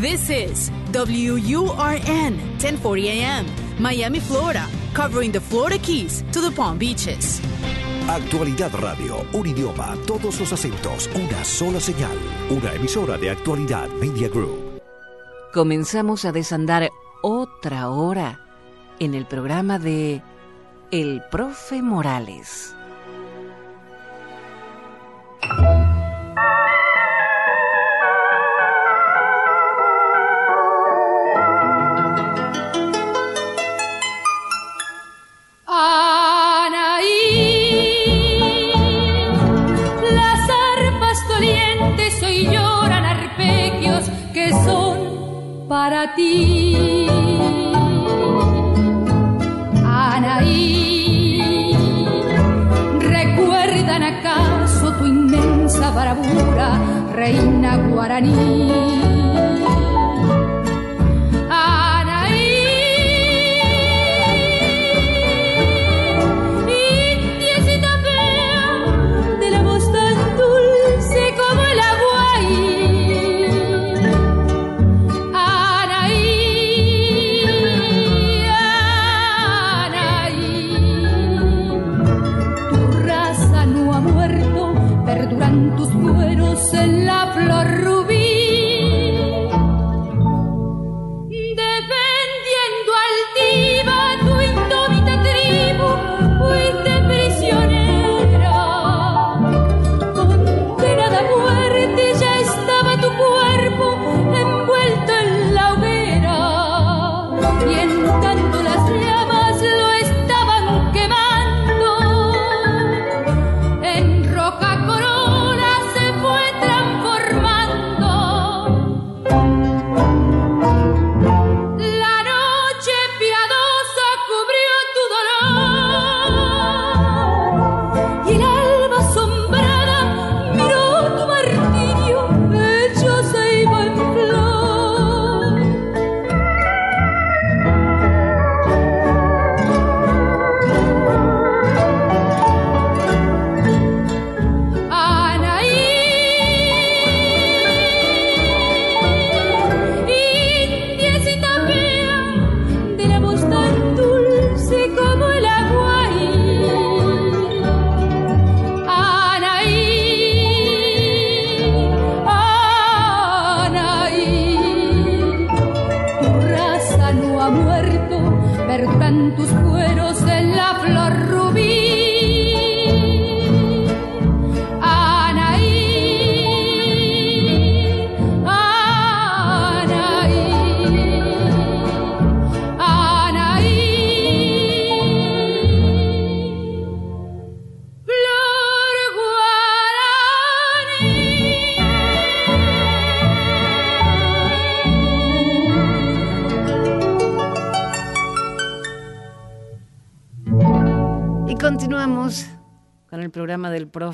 This is WURN 1040 AM, Miami, Florida, covering the Florida Keys to the Palm Beaches. Actualidad Radio, un idioma, todos los acentos, una sola señal, una emisora de Actualidad Media Group. Comenzamos a desandar otra hora en el programa de El Profe Morales. Ti. Anaí, ¿recuerdan acaso tu inmensa bravura, reina guaraní?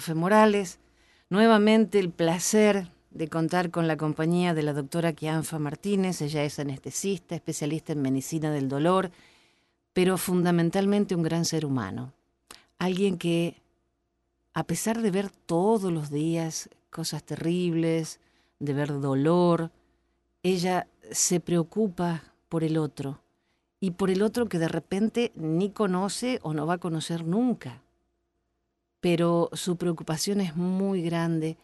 Profe Morales. Nuevamente el placer de contar con la compañía de la doctora Kianfa Martínez. Ella es anestesista, especialista en medicina del dolor, pero fundamentalmente un gran ser humano. Alguien que, a pesar de ver todos los días cosas terribles, de ver dolor, ella se preocupa por el otro y por el otro que de repente ni conoce o no va a conocer nunca pero su preocupación es muy grande.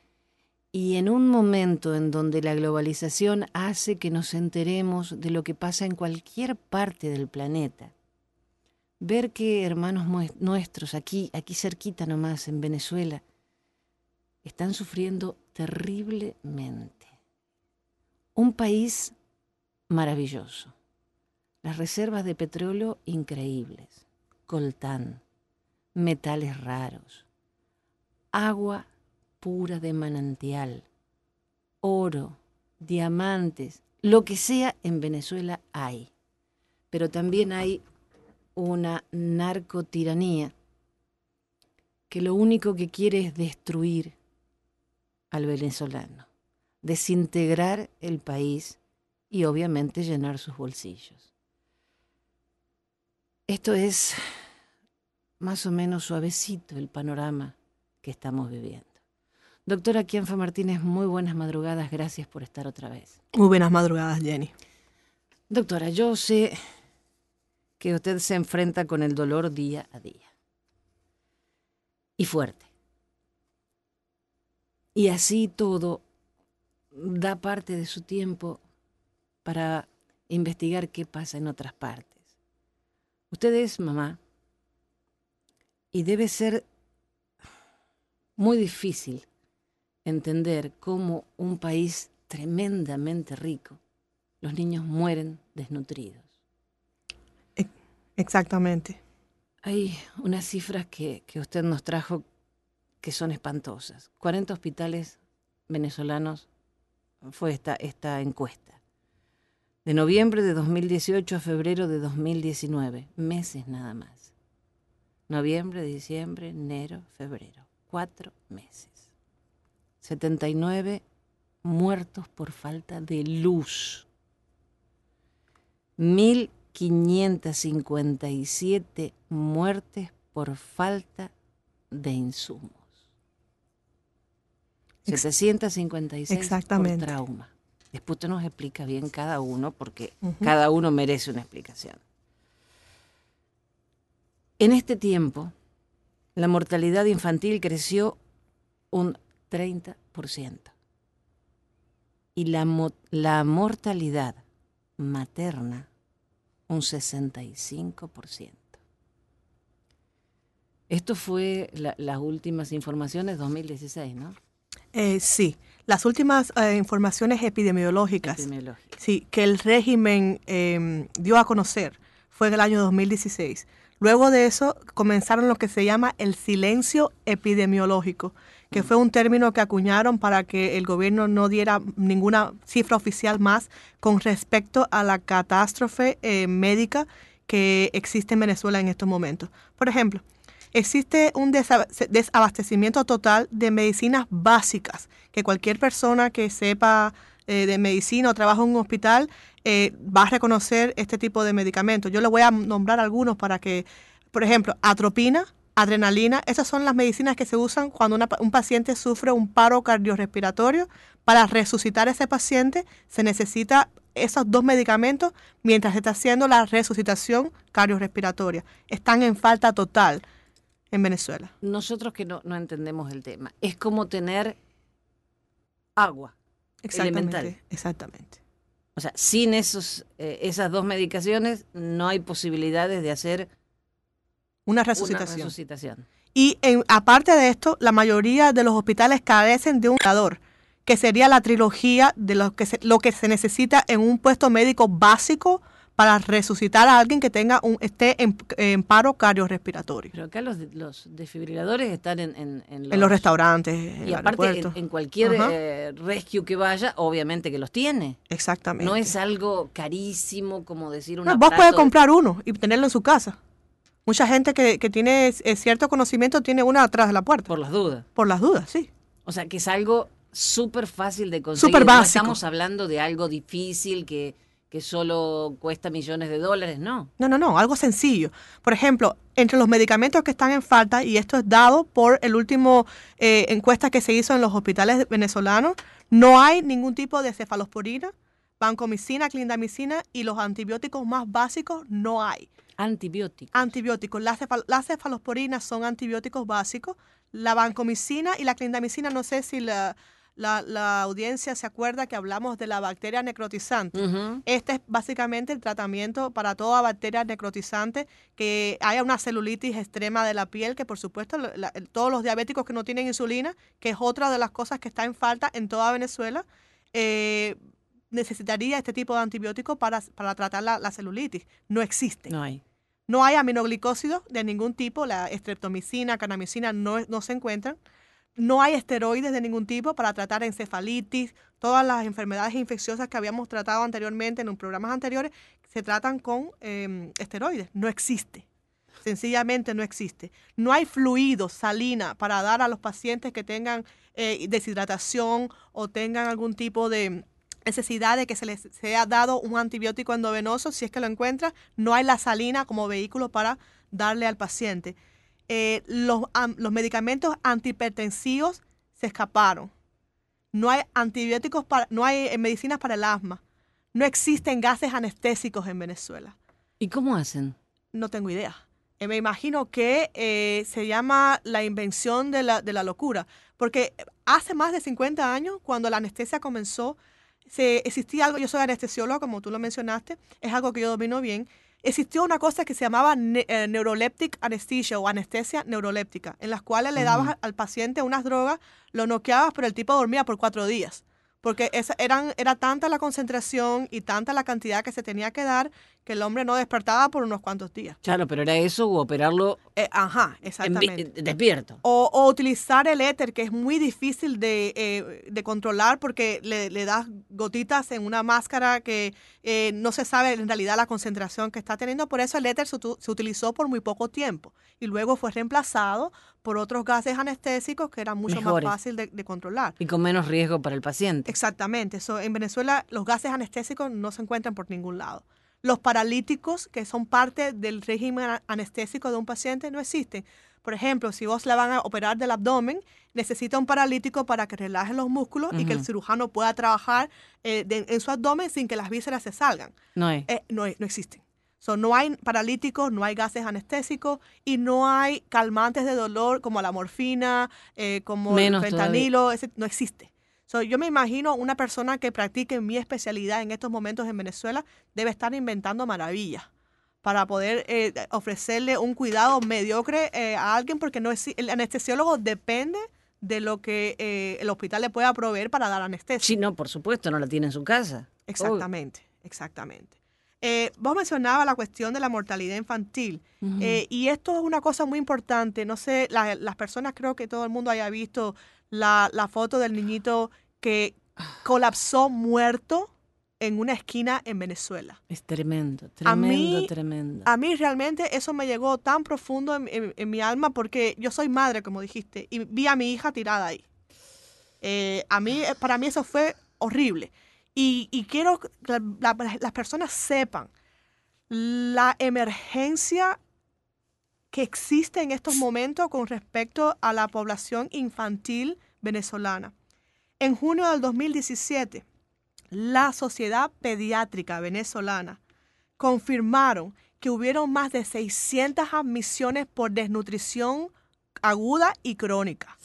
Y en un momento en donde la globalización hace que nos enteremos de lo que pasa en cualquier parte del planeta, ver que hermanos nuestros aquí, aquí cerquita nomás, en Venezuela, están sufriendo terriblemente. Un país maravilloso, las reservas de petróleo increíbles, coltán, metales raros, agua pura de manantial, oro, diamantes, lo que sea en Venezuela hay. Pero también hay una narcotiranía que lo único que quiere es destruir al venezolano, desintegrar el país y obviamente llenar sus bolsillos. Esto es más o menos suavecito el panorama que estamos viviendo. Doctora Kianfa Martínez, muy buenas madrugadas, gracias por estar otra vez. Muy buenas madrugadas, Jenny. Doctora, yo sé que usted se enfrenta con el dolor día a día. Y fuerte. Y así todo, da parte de su tiempo para investigar qué pasa en otras partes. Usted es mamá y debe ser muy difícil entender cómo un país tremendamente rico, los niños mueren desnutridos. Exactamente. Hay unas cifras que, que usted nos trajo que son espantosas. 40 hospitales venezolanos fue esta, esta encuesta. De noviembre de 2018 a febrero de 2019, meses nada más. Noviembre, diciembre, enero, febrero. Cuatro meses. 79 muertos por falta de luz. 1.557 muertes por falta de insumos. 756 Exactamente. por trauma. Después usted nos explica bien cada uno, porque cada uno merece una explicación. En este tiempo, la mortalidad infantil creció un 30%. Y la, mo- la mortalidad materna, un 65%. Esto fue la- las últimas informaciones 2016, ¿no? Eh, sí, las últimas eh, informaciones epidemiológicas sí, que el régimen eh, dio a conocer fue en el año 2016. Luego de eso comenzaron lo que se llama el silencio epidemiológico, que fue un término que acuñaron para que el gobierno no diera ninguna cifra oficial más con respecto a la catástrofe eh, médica que existe en Venezuela en estos momentos. Por ejemplo, existe un desa- desabastecimiento total de medicinas básicas, que cualquier persona que sepa eh, de medicina o trabaja en un hospital eh, va a reconocer este tipo de medicamentos. Yo le voy a nombrar algunos para que, por ejemplo, atropina, adrenalina, esas son las medicinas que se usan cuando un paciente sufre un paro cardiorrespiratorio. Para resucitar a ese paciente se necesita esos dos medicamentos mientras se está haciendo la resucitación cardiorrespiratoria. Están en falta total en Venezuela. Nosotros que no, no entendemos el tema, es como tener agua. Exactamente. Elemental. Exactamente. O sea, sin esos, eh, esas dos medicaciones no hay posibilidades de hacer Una una resucitación. resucitación. Y en- aparte de esto, la mayoría de los hospitales carecen de un dador, que sería la trilogía de lo que, se, lo que se necesita en un puesto médico básico para resucitar a alguien que tenga un, esté en, en paro cardiorrespiratorio. Pero acá los, los desfibriladores están en, en, en En los restaurantes, Y aparte, en, cualquier eh, rescue que vaya, obviamente que los tiene. Exactamente. No es algo carísimo como decir un No, vos puedes de- comprar uno y tenerlo en su casa. Mucha gente que, que tiene eh, cierto conocimiento tiene uno atrás de la puerta. por las dudas. Por las dudas, sí. O sea, que es algo súper fácil de conseguir. Súper No básico. estamos hablando de algo difícil que, que solo cuesta millones de dólares, no. No, no, no, algo sencillo. Por ejemplo, entre los medicamentos que están en falta, y esto es dado por el último eh, encuesta que se hizo en los hospitales venezolanos, no hay ningún tipo de cefalosporina, vancomicina, clindamicina y los antibióticos más básicos no hay. Antibióticos. Antibióticos, las, cefal- las cefalosporinas son antibióticos básicos, la vancomicina y la clindamicina, no sé si la, la- la audiencia se acuerda que hablamos de la bacteria necrotizante. Este es básicamente el tratamiento para toda bacteria necrotizante, que haya una celulitis extrema de la piel, que por supuesto la- todos los diabéticos que no tienen insulina, que es otra de las cosas que está en falta en toda Venezuela, eh, necesitaría este tipo de antibiótico para, para tratar la, la celulitis. No existe. No hay. No hay aminoglicósidos de ningún tipo, la estreptomicina, canamicina no, no se encuentran. No hay esteroides de ningún tipo para tratar encefalitis, todas las enfermedades infecciosas que habíamos tratado anteriormente en los programas anteriores se tratan con eh, esteroides. No existe. Sencillamente no existe. No hay fluido, salina, para dar a los pacientes que tengan eh, deshidratación o tengan algún tipo de necesidad de que se les sea dado un antibiótico endovenoso, si es que lo encuentra, no hay la salina como vehículo para darle al paciente. Eh, los, los medicamentos antihipertensivos se escaparon. No hay antibióticos, para, no hay eh, medicinas para el asma. No existen gases anestésicos en Venezuela. ¿Y cómo hacen? No tengo idea. Eh, me imagino que eh, se llama la invención de la, de la locura, porque hace más de 50 años, cuando la anestesia comenzó, se, existía algo, yo soy anestesiólogo, como tú lo mencionaste, es algo que yo domino bien, existió una cosa que se llamaba ne- eh, neuroleptic anesthesia o anestesia neuroléptica, en las cuales le dabas al paciente unas drogas, lo noqueabas, pero el tipo dormía por cuatro días. Porque esa, eran, era tanta la concentración y tanta la cantidad que se tenía que dar que el hombre no despertaba por unos cuantos días. Claro, pero era eso u operarlo Eh, ajá, exactamente. despierto. O, o utilizar el éter, que es muy difícil de, eh, de controlar porque le, le das gotitas en una máscara que eh, no se sabe en realidad la concentración que está teniendo. Por eso el éter se, se utilizó por muy poco tiempo y luego fue reemplazado por otros gases anestésicos que eran mucho Mejores. más fácil de, de controlar. Y con menos riesgo para el paciente. Exactamente. So, en Venezuela los gases anestésicos no se encuentran por ningún lado. Los paralíticos, que son parte del régimen anestésico de un paciente, no existen. Por ejemplo, si vos la van a operar del abdomen, necesita un paralítico para que relaje los músculos y que el cirujano pueda trabajar eh, de- en su abdomen sin que las vísceras se salgan. No es. Eh, no, no existen. So, no hay paralíticos, no hay gases anestésicos y no hay calmantes de dolor como la morfina, eh, como Menos el fentanilo, ese- no existe. So, yo me imagino una persona que practique mi especialidad en estos momentos en Venezuela debe estar inventando maravillas para poder eh, ofrecerle un cuidado mediocre eh, a alguien porque no es, el anestesiólogo depende de lo que eh, el hospital le pueda proveer para dar anestesia. Sí, no, por supuesto, no la tiene en su casa. Exactamente, exactamente. Eh, vos mencionabas la cuestión de la mortalidad infantil eh, y esto es una cosa muy importante. No sé, la- las personas creo que todo el mundo haya visto la, la foto del niñito que colapsó muerto en una esquina en Venezuela. Es tremendo, A tremendo, mí- tremendo. A mí realmente eso me llegó tan profundo en, en- en mi alma porque yo soy madre, como dijiste, y vi a mi hija tirada ahí. Eh, a mí, eh, para mí eso fue horrible. Y, y quiero que la- la- las personas sepan la emergencia que existe en estos momentos con respecto a la población infantil venezolana. En junio del 2017, la Sociedad Pediátrica Venezolana confirmaron que hubieron más de 600 admisiones por desnutrición aguda y crónica.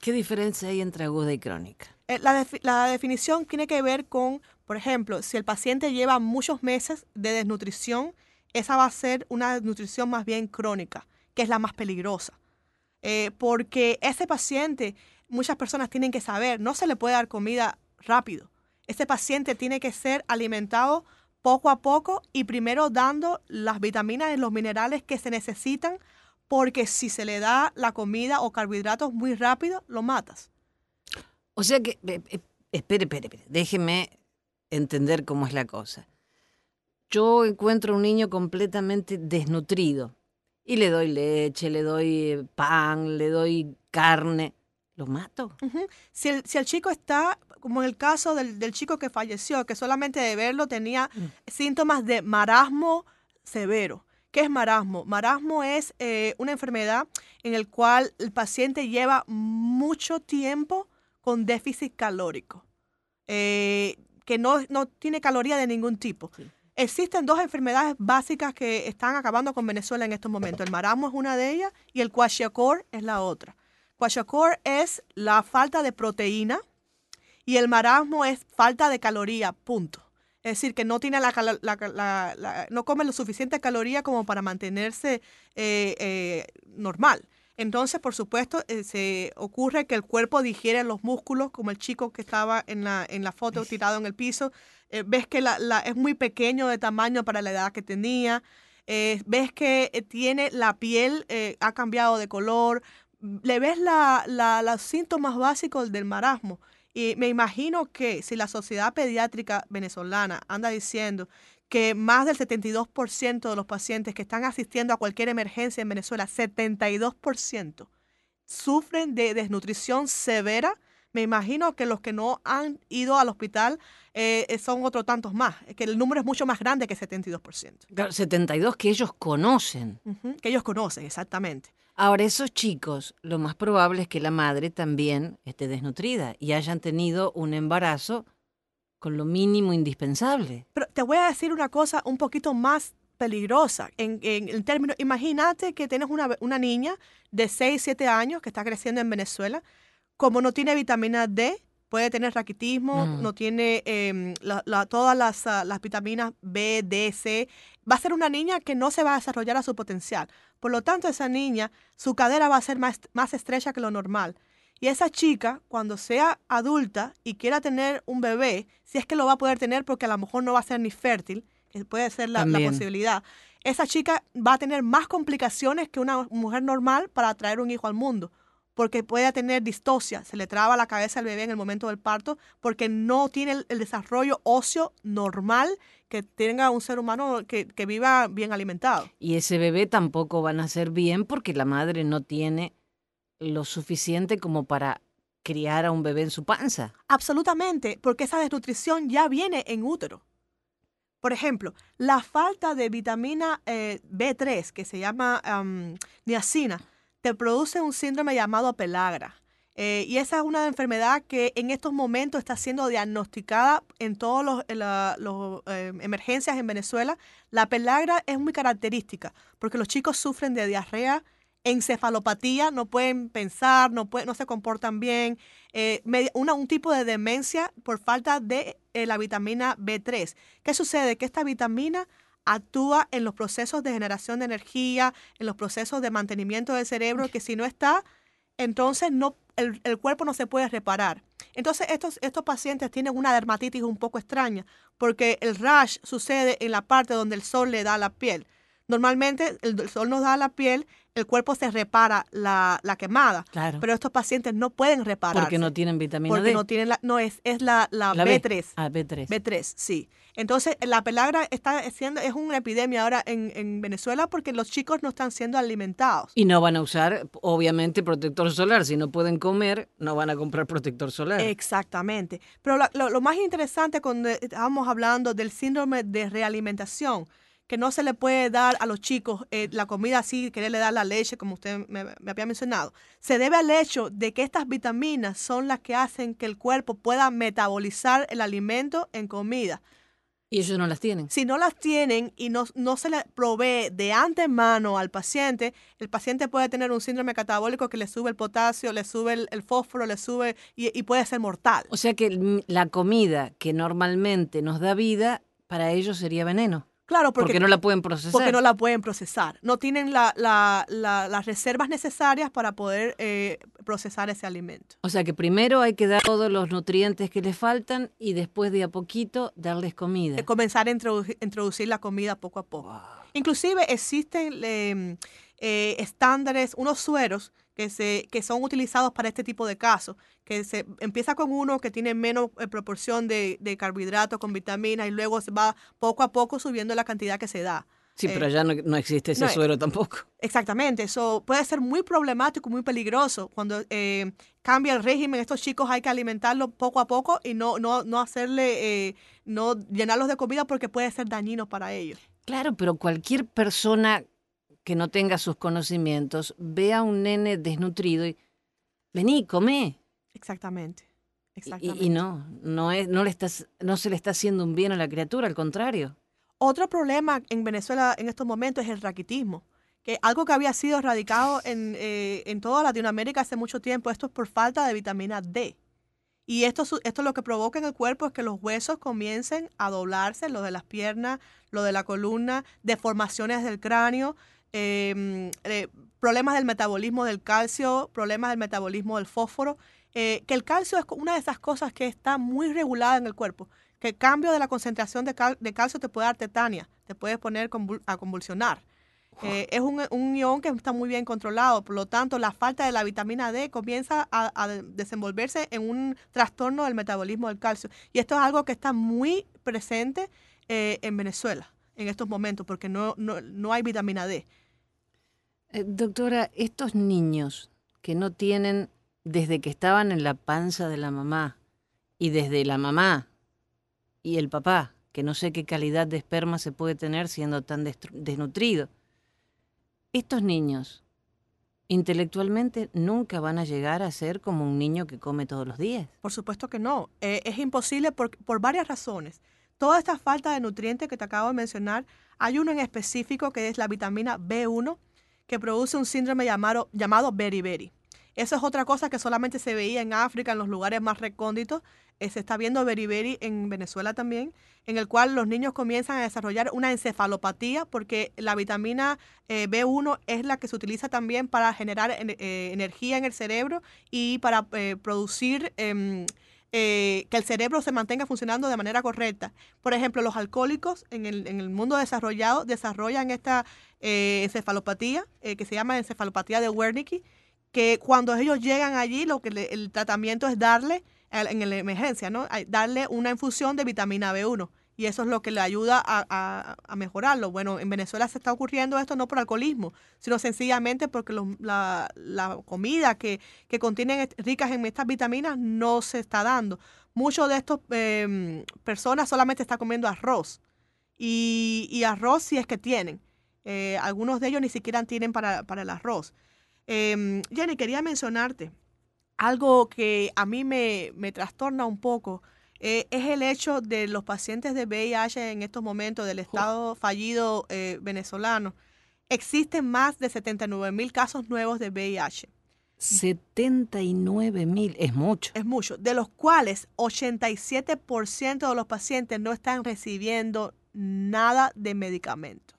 ¿Qué diferencia hay entre aguda y crónica? Eh, La, la definición tiene que ver con, por ejemplo, si el paciente lleva muchos meses de desnutrición, esa va a ser una desnutrición más bien crónica, que es la más peligrosa. Eh, porque ese paciente, muchas personas tienen que saber, no se le puede dar comida rápido. Ese paciente tiene que ser alimentado poco a poco y primero dando las vitaminas y los minerales que se necesitan, porque si se le da la comida o carbohidratos muy rápido, lo matas. O sea que, eh, eh, espere, espere, espere, déjeme entender cómo es la cosa. Yo encuentro un niño completamente desnutrido y le doy leche, le doy pan, le doy carne. ¿Lo mato? Si, el, si el chico está, como en el caso del, del chico que falleció, que solamente de verlo tenía síntomas de marasmo severo. ¿Qué es marasmo? Marasmo es eh, una enfermedad en el cual el paciente lleva mucho tiempo con déficit calórico, eh, que no, no tiene caloría de ningún tipo. Sí. Existen dos enfermedades básicas que están acabando con Venezuela en estos momentos. El marasmo es una de ellas y el kwashiorkor es la otra. Kwashiorkor es la falta de proteína y el marasmo es falta de caloría, punto. Es decir, que no tiene la, calo- la- la- la- no come lo suficiente caloría como para mantenerse eh, eh, normal. Entonces, por supuesto, eh, se ocurre que el cuerpo digiere los músculos, como el chico que estaba en la, en la foto tirado en el piso. Eh, ves que la, la- es muy pequeño de tamaño para la edad que tenía. Eh, ves que eh, tiene la piel, ha cambiado de color. Le ves la- los síntomas básicos del marasmo. Y me imagino que si la Sociedad Pediátrica Venezolana anda diciendo que más del 72% de los pacientes que están asistiendo a cualquier emergencia en Venezuela, 72%, sufren de desnutrición severa, me imagino que los que no han ido al hospital eh, eh, son otros tantos más, que el número es mucho más grande que 72%. Claro, 72 que ellos conocen. Que ellos conocen, exactamente. Ahora, esos chicos, lo más probable es que la madre también esté desnutrida y hayan tenido un embarazo con lo mínimo indispensable. Pero te voy a decir una cosa un poquito más peligrosa. En, en, en términos, imagínate que tienes una, una niña de 6, 7 años que está creciendo en Venezuela, como no tiene vitamina D, puede tener raquitismo, Mm. no tiene em, la- la- todas las, ah, las vitaminas B, D, C. Va a ser una niña que no se va a desarrollar a su potencial. Por lo tanto, esa niña, su cadera va a ser más, más estrecha que lo normal. Y esa chica, cuando sea adulta y quiera tener un bebé, si es que lo va a poder tener porque a lo mejor no va a ser ni fértil, que puede ser la, la posibilidad, esa chica va a tener más complicaciones que una mujer normal para traer un hijo al mundo porque puede tener distosia, se le traba la cabeza al bebé en el momento del parto, porque no tiene el, el desarrollo óseo normal que tenga un ser humano que, que viva bien alimentado. Y ese bebé tampoco va a nacer bien porque la madre no tiene lo suficiente como para criar a un bebé en su panza. Absolutamente, porque esa desnutrición ya viene en útero. Por ejemplo, la falta de vitamina eh, B3, que se llama am, niacina, te produce un síndrome llamado pelagra. Eh, y esa es una enfermedad que en estos momentos está siendo diagnosticada en todas las emergencias en Venezuela. La pelagra es muy característica porque los chicos sufren de diarrea, encefalopatía, no pueden pensar, no, no se comportan bien, eh, un tipo de demencia por falta de eh, la vitamina B3. ¿Qué sucede? Que esta vitamina actúa en los procesos de generación de energía, en los procesos de mantenimiento del cerebro, que si no está, entonces no, el, cuerpo no se puede reparar. Entonces estos, estos pacientes tienen una dermatitis un poco extraña, porque el rash sucede en la parte donde el sol le da la piel. Normalmente el, sol nos da a la piel, el cuerpo se repara la, la quemada, Claro. pero estos pacientes no pueden reparar. porque no tienen vitamina porque D. no tienen la, no es, es la, la, La B. B3. Ah, B3. B3, sí. Entonces, la pelagra está siendo, es una epidemia ahora en, en Venezuela porque los chicos no están siendo alimentados. Y no van a usar, obviamente, protector solar. Si no pueden comer, no van a comprar protector solar. Exactamente. Pero lo, lo más interesante cuando estábamos hablando del síndrome de realimentación, que no se le puede dar a los chicos eh, la comida así, quererle dar la leche, como usted me, me había mencionado, se debe al hecho de que estas vitaminas son las que hacen que el cuerpo pueda metabolizar el alimento en comida. Y ellos no las tienen. Si no las tienen y no, no se le provee de antemano al paciente, el paciente puede tener un síndrome catabólico que le sube el potasio, le sube el, el fósforo, le sube y, y puede ser mortal. O sea que la comida que normalmente nos da vida, para ellos sería veneno. Claro, Porque, porque, no la pueden procesar. porque no la pueden procesar. No tienen la- la- la- las reservas necesarias para poder eh, procesar ese alimento. O sea que primero hay que dar todos los nutrientes que les faltan y después de a poquito darles comida. Eh, Comenzar a introducir, introducir la comida poco a poco. Inclusive existen eh, eh, estándares, unos sueros que, se, que son utilizados para este tipo de casos, que se empieza con uno que tiene menos eh, proporción de, de carbohidratos con vitaminas y luego se va poco a poco subiendo la cantidad que se da. Sí, Eh, pero allá no, no existe ese no, eh, suero tampoco. Exactamente, eso puede ser muy problemático, muy peligroso. Cuando eh, cambia el régimen, estos chicos hay que alimentarlos poco a poco y no, no, no hacerle, eh, no llenarlos de comida porque puede ser dañino para ellos. Claro, pero cualquier persona que no tenga sus conocimientos ve a un nene desnutrido y vení, come. Exactamente. Exactamente. Y, y no, no, es, no, le estás, no se le está haciendo un bien a la criatura, al contrario. Otro problema en Venezuela en estos momentos es el raquitismo, que algo que había sido erradicado en, eh, en toda Latinoamérica hace mucho tiempo, esto es por falta de vitamina D. Y esto, esto lo que provoca en el cuerpo es que los huesos comiencen a doblarse, lo de las piernas, lo de la columna, deformaciones del cráneo, eh, eh, problemas del metabolismo del calcio, problemas del metabolismo del fósforo, eh, que el calcio es una de esas cosas que está muy regulada en el cuerpo, que el cambio de la concentración de, cal- de calcio te puede dar tetania, te puede poner convul- a convulsionar. Eh, es un, un ion que está muy bien controlado, por lo tanto la falta de la vitamina D comienza a, a desenvolverse en un trastorno del metabolismo del calcio. Y esto es algo que está muy presente eh, en Venezuela en estos momentos, porque no, no, no hay vitamina D. Eh, doctora, estos niños que no tienen desde que estaban en la panza de la mamá y desde la mamá y el papá, que no sé qué calidad de esperma se puede tener siendo tan desnutrido, estos niños intelectualmente nunca van a llegar a ser como un niño que come todos los días. Por supuesto que no. Eh, es imposible por, por varias razones. Toda esta falta de nutrientes que te acabo de mencionar, hay uno en específico que es la vitamina B1, que produce un síndrome llamado, llamado beriberi. Eso es otra cosa que solamente se veía en África, en los lugares más recónditos. Eh, se está viendo beriberi en Venezuela también, en el cual los niños comienzan a desarrollar una encefalopatía porque la vitamina eh, B1 es la que se utiliza también para generar eh, energía en el cerebro y para producir em, que el cerebro se mantenga funcionando de manera correcta. Por ejemplo, los alcohólicos en el, en el mundo desarrollado desarrollan esta encefalopatía que se llama encefalopatía de Wernicke que cuando ellos llegan allí, lo que el tratamiento es darle, en la emergencia, ¿no? Darle una infusión de vitamina B1 y eso es lo que le ayuda a, mejorarlo. Bueno, en Venezuela se está ocurriendo esto no por alcoholismo, sino sencillamente porque la, comida que, que contienen ricas en estas vitaminas no se está dando. Muchos de estas em, personas solamente están comiendo arroz y, arroz si es que tienen. Eh, algunos de ellos ni siquiera tienen para, para el arroz. Eh, Jenny, quería mencionarte algo que a mí me, trastorna un poco. Eh, es el hecho de los pacientes de VIH en estos momentos del Estado fallido eh, venezolano. Existen más de 79 mil casos nuevos de VIH. 79 mil, es mucho. Es mucho, de los cuales 87% de los pacientes no están recibiendo nada de medicamento.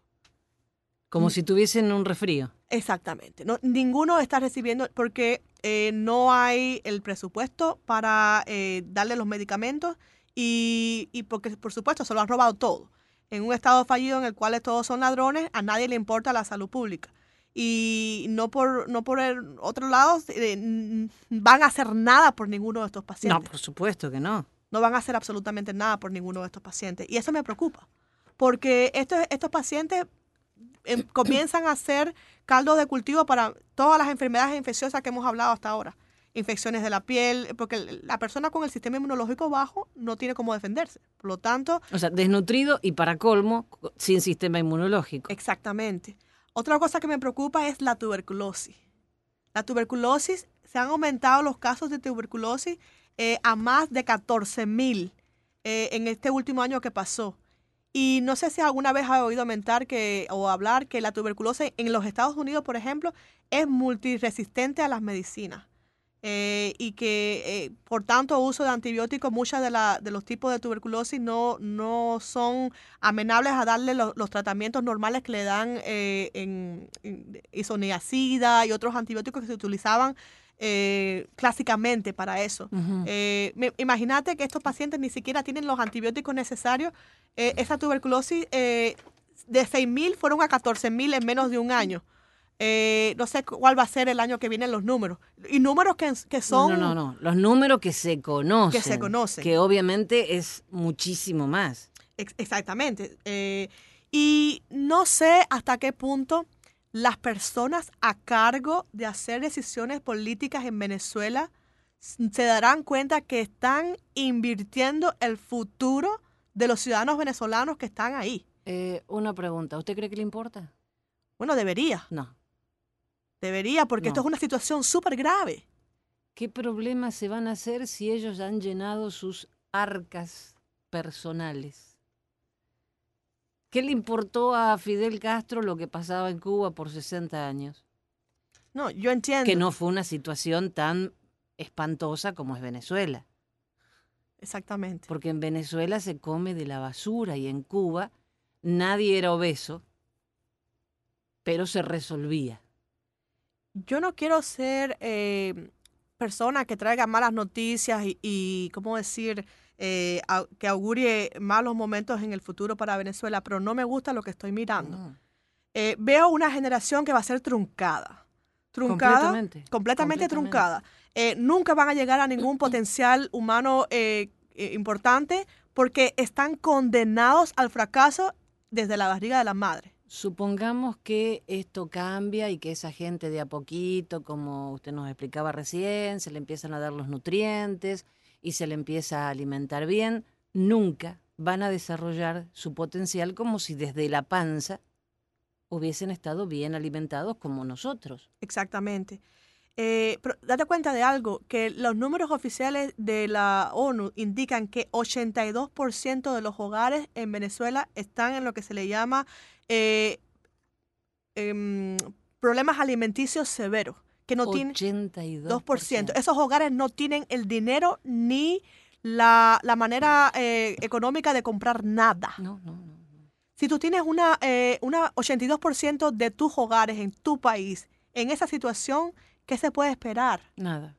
Como si tuviesen un resfrío. Exactamente. No, ninguno está recibiendo porque eh, no hay el presupuesto para eh, darle los medicamentos y, y, porque, por supuesto, se lo han robado todo. En un estado fallido en el cual todos son ladrones, a nadie le importa la salud pública. Y no por, no por el otro lado eh, van a hacer nada por ninguno de estos pacientes. No, por supuesto que no. No van a hacer absolutamente nada por ninguno de estos pacientes. Y eso me preocupa. Porque estos, estos pacientes Em, comienzan a ser caldo de cultivo para todas las enfermedades infecciosas que hemos hablado hasta ahora. Infecciones de la piel, porque la persona con el sistema inmunológico bajo no tiene cómo defenderse. Por lo tanto... O sea, desnutrido y para colmo, sin sistema inmunológico. Exactamente. Otra cosa que me preocupa es la tuberculosis. La tuberculosis, se han aumentado los casos de tuberculosis eh, a más de 14 mil eh, en este último año que pasó. Y no sé si alguna vez ha oído mentar que, o hablar que la tuberculosis en los Estados Unidos, por ejemplo, es multiresistente a las medicinas. Eh, y que eh, por tanto uso de antibióticos, muchos de, la, de los tipos de tuberculosis no, no son amenables a darle los tratamientos normales que le dan eh, en, isoniazida y otros antibióticos que se utilizaban eh, clásicamente para eso. Imagínate que estos pacientes ni siquiera tienen los antibióticos necesarios eh, esa tuberculosis eh, de 6.000 fueron a 14.000 en menos de un año. Eh, no sé cuál va a ser el año que vienen los números. Y números que, que son... No, no, no, los números que se conocen. Que se conocen. Que obviamente es muchísimo más. exactamente. y no sé hasta qué punto las personas a cargo de hacer decisiones políticas en Venezuela se darán cuenta que están invirtiendo el futuro de los ciudadanos venezolanos que están ahí. Eh, una pregunta, ¿usted cree que le importa? Bueno, debería. No. Debería, porque esto es una situación súper grave. ¿Qué problemas se van a hacer si ellos han llenado sus arcas personales? ¿Qué le importó a Fidel Castro lo que pasaba en Cuba por 60 años? No, yo entiendo. Que no fue una situación tan espantosa como es Venezuela. Exactamente. Porque en Venezuela se come de la basura y en Cuba nadie era obeso, pero se resolvía. Yo no quiero ser eh, persona que traiga malas noticias y, ¿cómo decir?, eh, que augurie malos momentos en el futuro para Venezuela, pero no me gusta lo que estoy mirando. Eh, veo una generación que va a ser truncada. Truncada. Completamente. Completamente, truncada. Eh, nunca van a llegar a ningún potencial humano eh, eh, importante porque están condenados al fracaso desde la barriga de la madre. Supongamos que esto cambia y que esa gente de a poquito, como usted nos explicaba recién, se le empiezan a dar los nutrientes y se le empieza a alimentar bien, nunca van a desarrollar su potencial como si desde la panza hubiesen estado bien alimentados como nosotros. Exactamente. Eh, pero date cuenta de algo, que los números oficiales de la ONU indican que 82% de los hogares en Venezuela están en lo que se le llama eh, em, problemas alimenticios severos, que no tienen 82%. Esos hogares no tienen el dinero ni la, la manera eh, económica de comprar nada. No, no, no. Si tú tienes una, eh, una 82% de tus hogares en tu país en esa situación, ¿qué se puede esperar? Nada,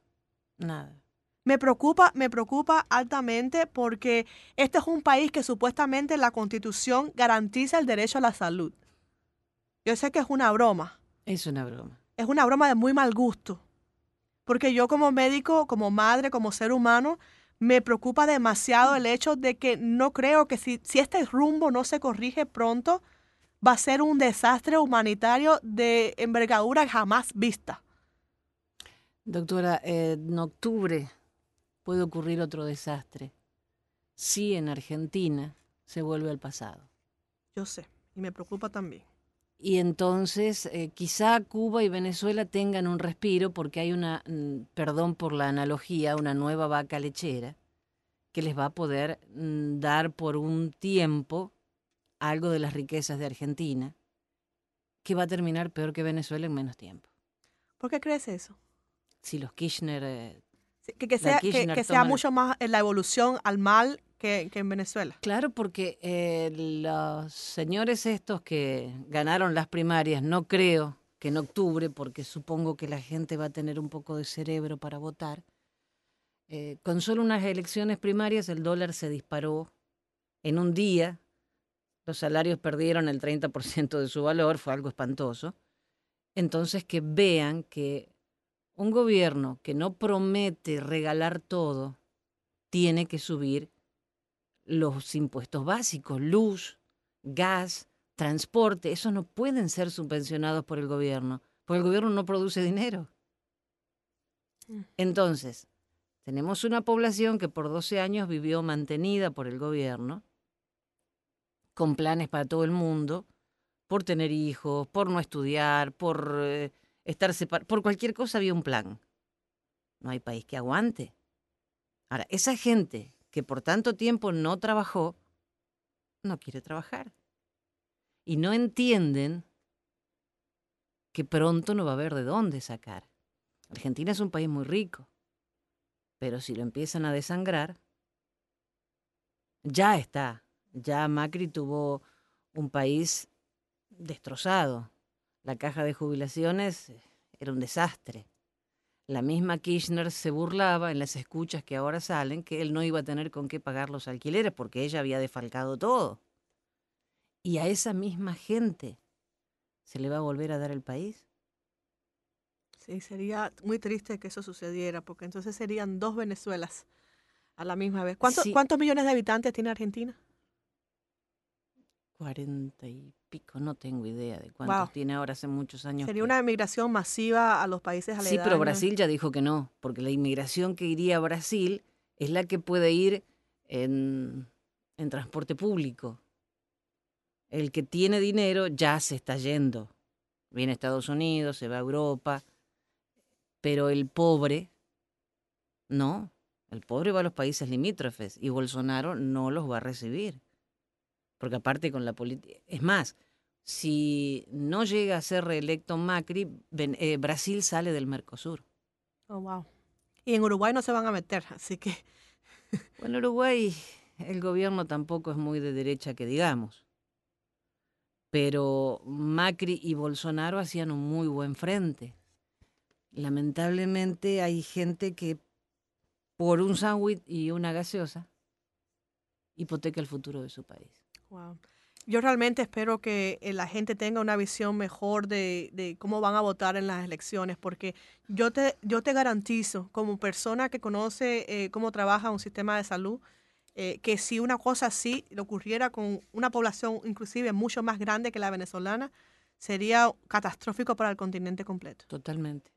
nada. Me preocupa, me preocupa altamente porque este es un país que supuestamente la constitución garantiza el derecho a la salud. Yo sé que es una broma. Es una broma. Es una broma de muy mal gusto. Porque yo como médico, como madre, como ser humano, me preocupa demasiado el hecho de que no creo que si, si este rumbo no se corrige pronto, va a ser un desastre humanitario de envergadura jamás vista. Doctora, en octubre puede ocurrir otro desastre. Si en Argentina se vuelve al pasado. Yo sé, y me preocupa también. Y entonces eh, quizá Cuba y Venezuela tengan un respiro porque hay una, mm, perdón por la analogía, una nueva vaca lechera que les va a poder mm, dar por un tiempo algo de las riquezas de Argentina, que va a terminar peor que Venezuela en menos tiempo. ¿Por qué crees eso? Si los Kirchner... eh, Sí, Que, que sea, que, que sea mucho más en la evolución al mal que, en Venezuela. Claro, porque eh, los señores estos que ganaron las primarias, no creo que en octubre, porque supongo que la gente va a tener un poco de cerebro para votar, eh, con solo unas elecciones primarias el dólar se disparó en un día, los salarios perdieron el 30% de su valor, fue algo espantoso. Entonces que vean que un gobierno que no promete regalar todo, tiene que subir los impuestos básicos, luz, gas, transporte, esos no pueden ser subvencionados por el gobierno, porque el gobierno no produce dinero. Entonces, tenemos una población que por 12 años vivió mantenida por el gobierno, con planes para todo el mundo, por tener hijos, por no estudiar, por eh, estar separados, por cualquier cosa había un plan. No hay país que aguante. Ahora, esa gente que por tanto tiempo no trabajó, no quiere trabajar. Y no entienden que pronto no va a haber de dónde sacar. Argentina es un país muy rico, pero si lo empiezan a desangrar, ya está. Ya Macri tuvo un país destrozado. La caja de jubilaciones eh, era un desastre. La misma Kirchner se burlaba en las escuchas que ahora salen que él no iba a tener con qué pagar los alquileres porque ella había defalcado todo. Y a esa misma gente se le va a volver a dar el país. Sí, sería muy triste que eso sucediera, porque entonces serían dos Venezuelas a la misma vez. ¿Cuántos, Sí. ¿Cuántos millones de habitantes tiene Argentina? Cuarenta y pico, no tengo idea de cuántos Wow. tiene ahora hace muchos años. Sería que- una emigración masiva a los países Sí, aledaños. pero Brasil ya dijo que no, porque la inmigración que iría a Brasil es la que puede ir en, en transporte público. El que tiene dinero ya se está yendo. Viene a Estados Unidos, se va a Europa, pero el pobre, no. El pobre va a los países limítrofes y Bolsonaro no los va a recibir. Porque aparte con la política... Es más, si no llega a ser reelecto Macri, Ven- eh, Brasil sale del Mercosur. Oh, wow. Y en Uruguay no se van a meter, así que Bueno, Uruguay, el gobierno tampoco es muy de derecha que digamos. Pero Macri y Bolsonaro hacían un muy buen frente. Lamentablemente hay gente que por un sándwich y una gaseosa hipoteca el futuro de su país. Wow. Yo realmente espero que eh, la gente tenga una visión mejor de, de cómo van a votar en las elecciones, porque yo te, yo te garantizo, como persona que conoce eh, cómo trabaja un sistema de salud, eh, que si una cosa así le ocurriera con una población inclusive mucho más grande que la venezolana, sería catastrófico para el continente completo. Totalmente.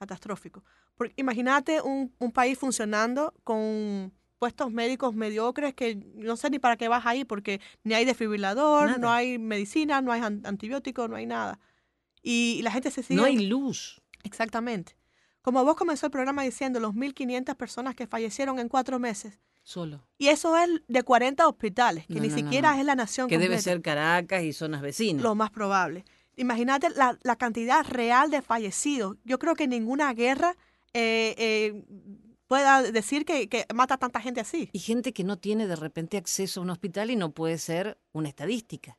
Catastrófico. Porque imagínate un, un país funcionando con puestos médicos mediocres que no sé ni para qué vas ahí porque ni hay desfibrilador, Nada. no hay medicina, no hay an- antibiótico, no hay nada. Y la gente se sigue... No hay luz. Exactamente. Como vos comenzó el programa diciendo, los 1.500 personas que fallecieron en cuatro meses. Solo. Y eso es de 40 hospitales, que No, ni no, siquiera no. es la nación Que debe ser Caracas y zonas vecinas. Lo más probable. Imagínate la, la cantidad real de fallecidos. Yo creo que ninguna guerra eh, eh, pueda decir que, que mata a tanta gente así. Y gente que no tiene de repente acceso a un hospital y no puede ser una estadística.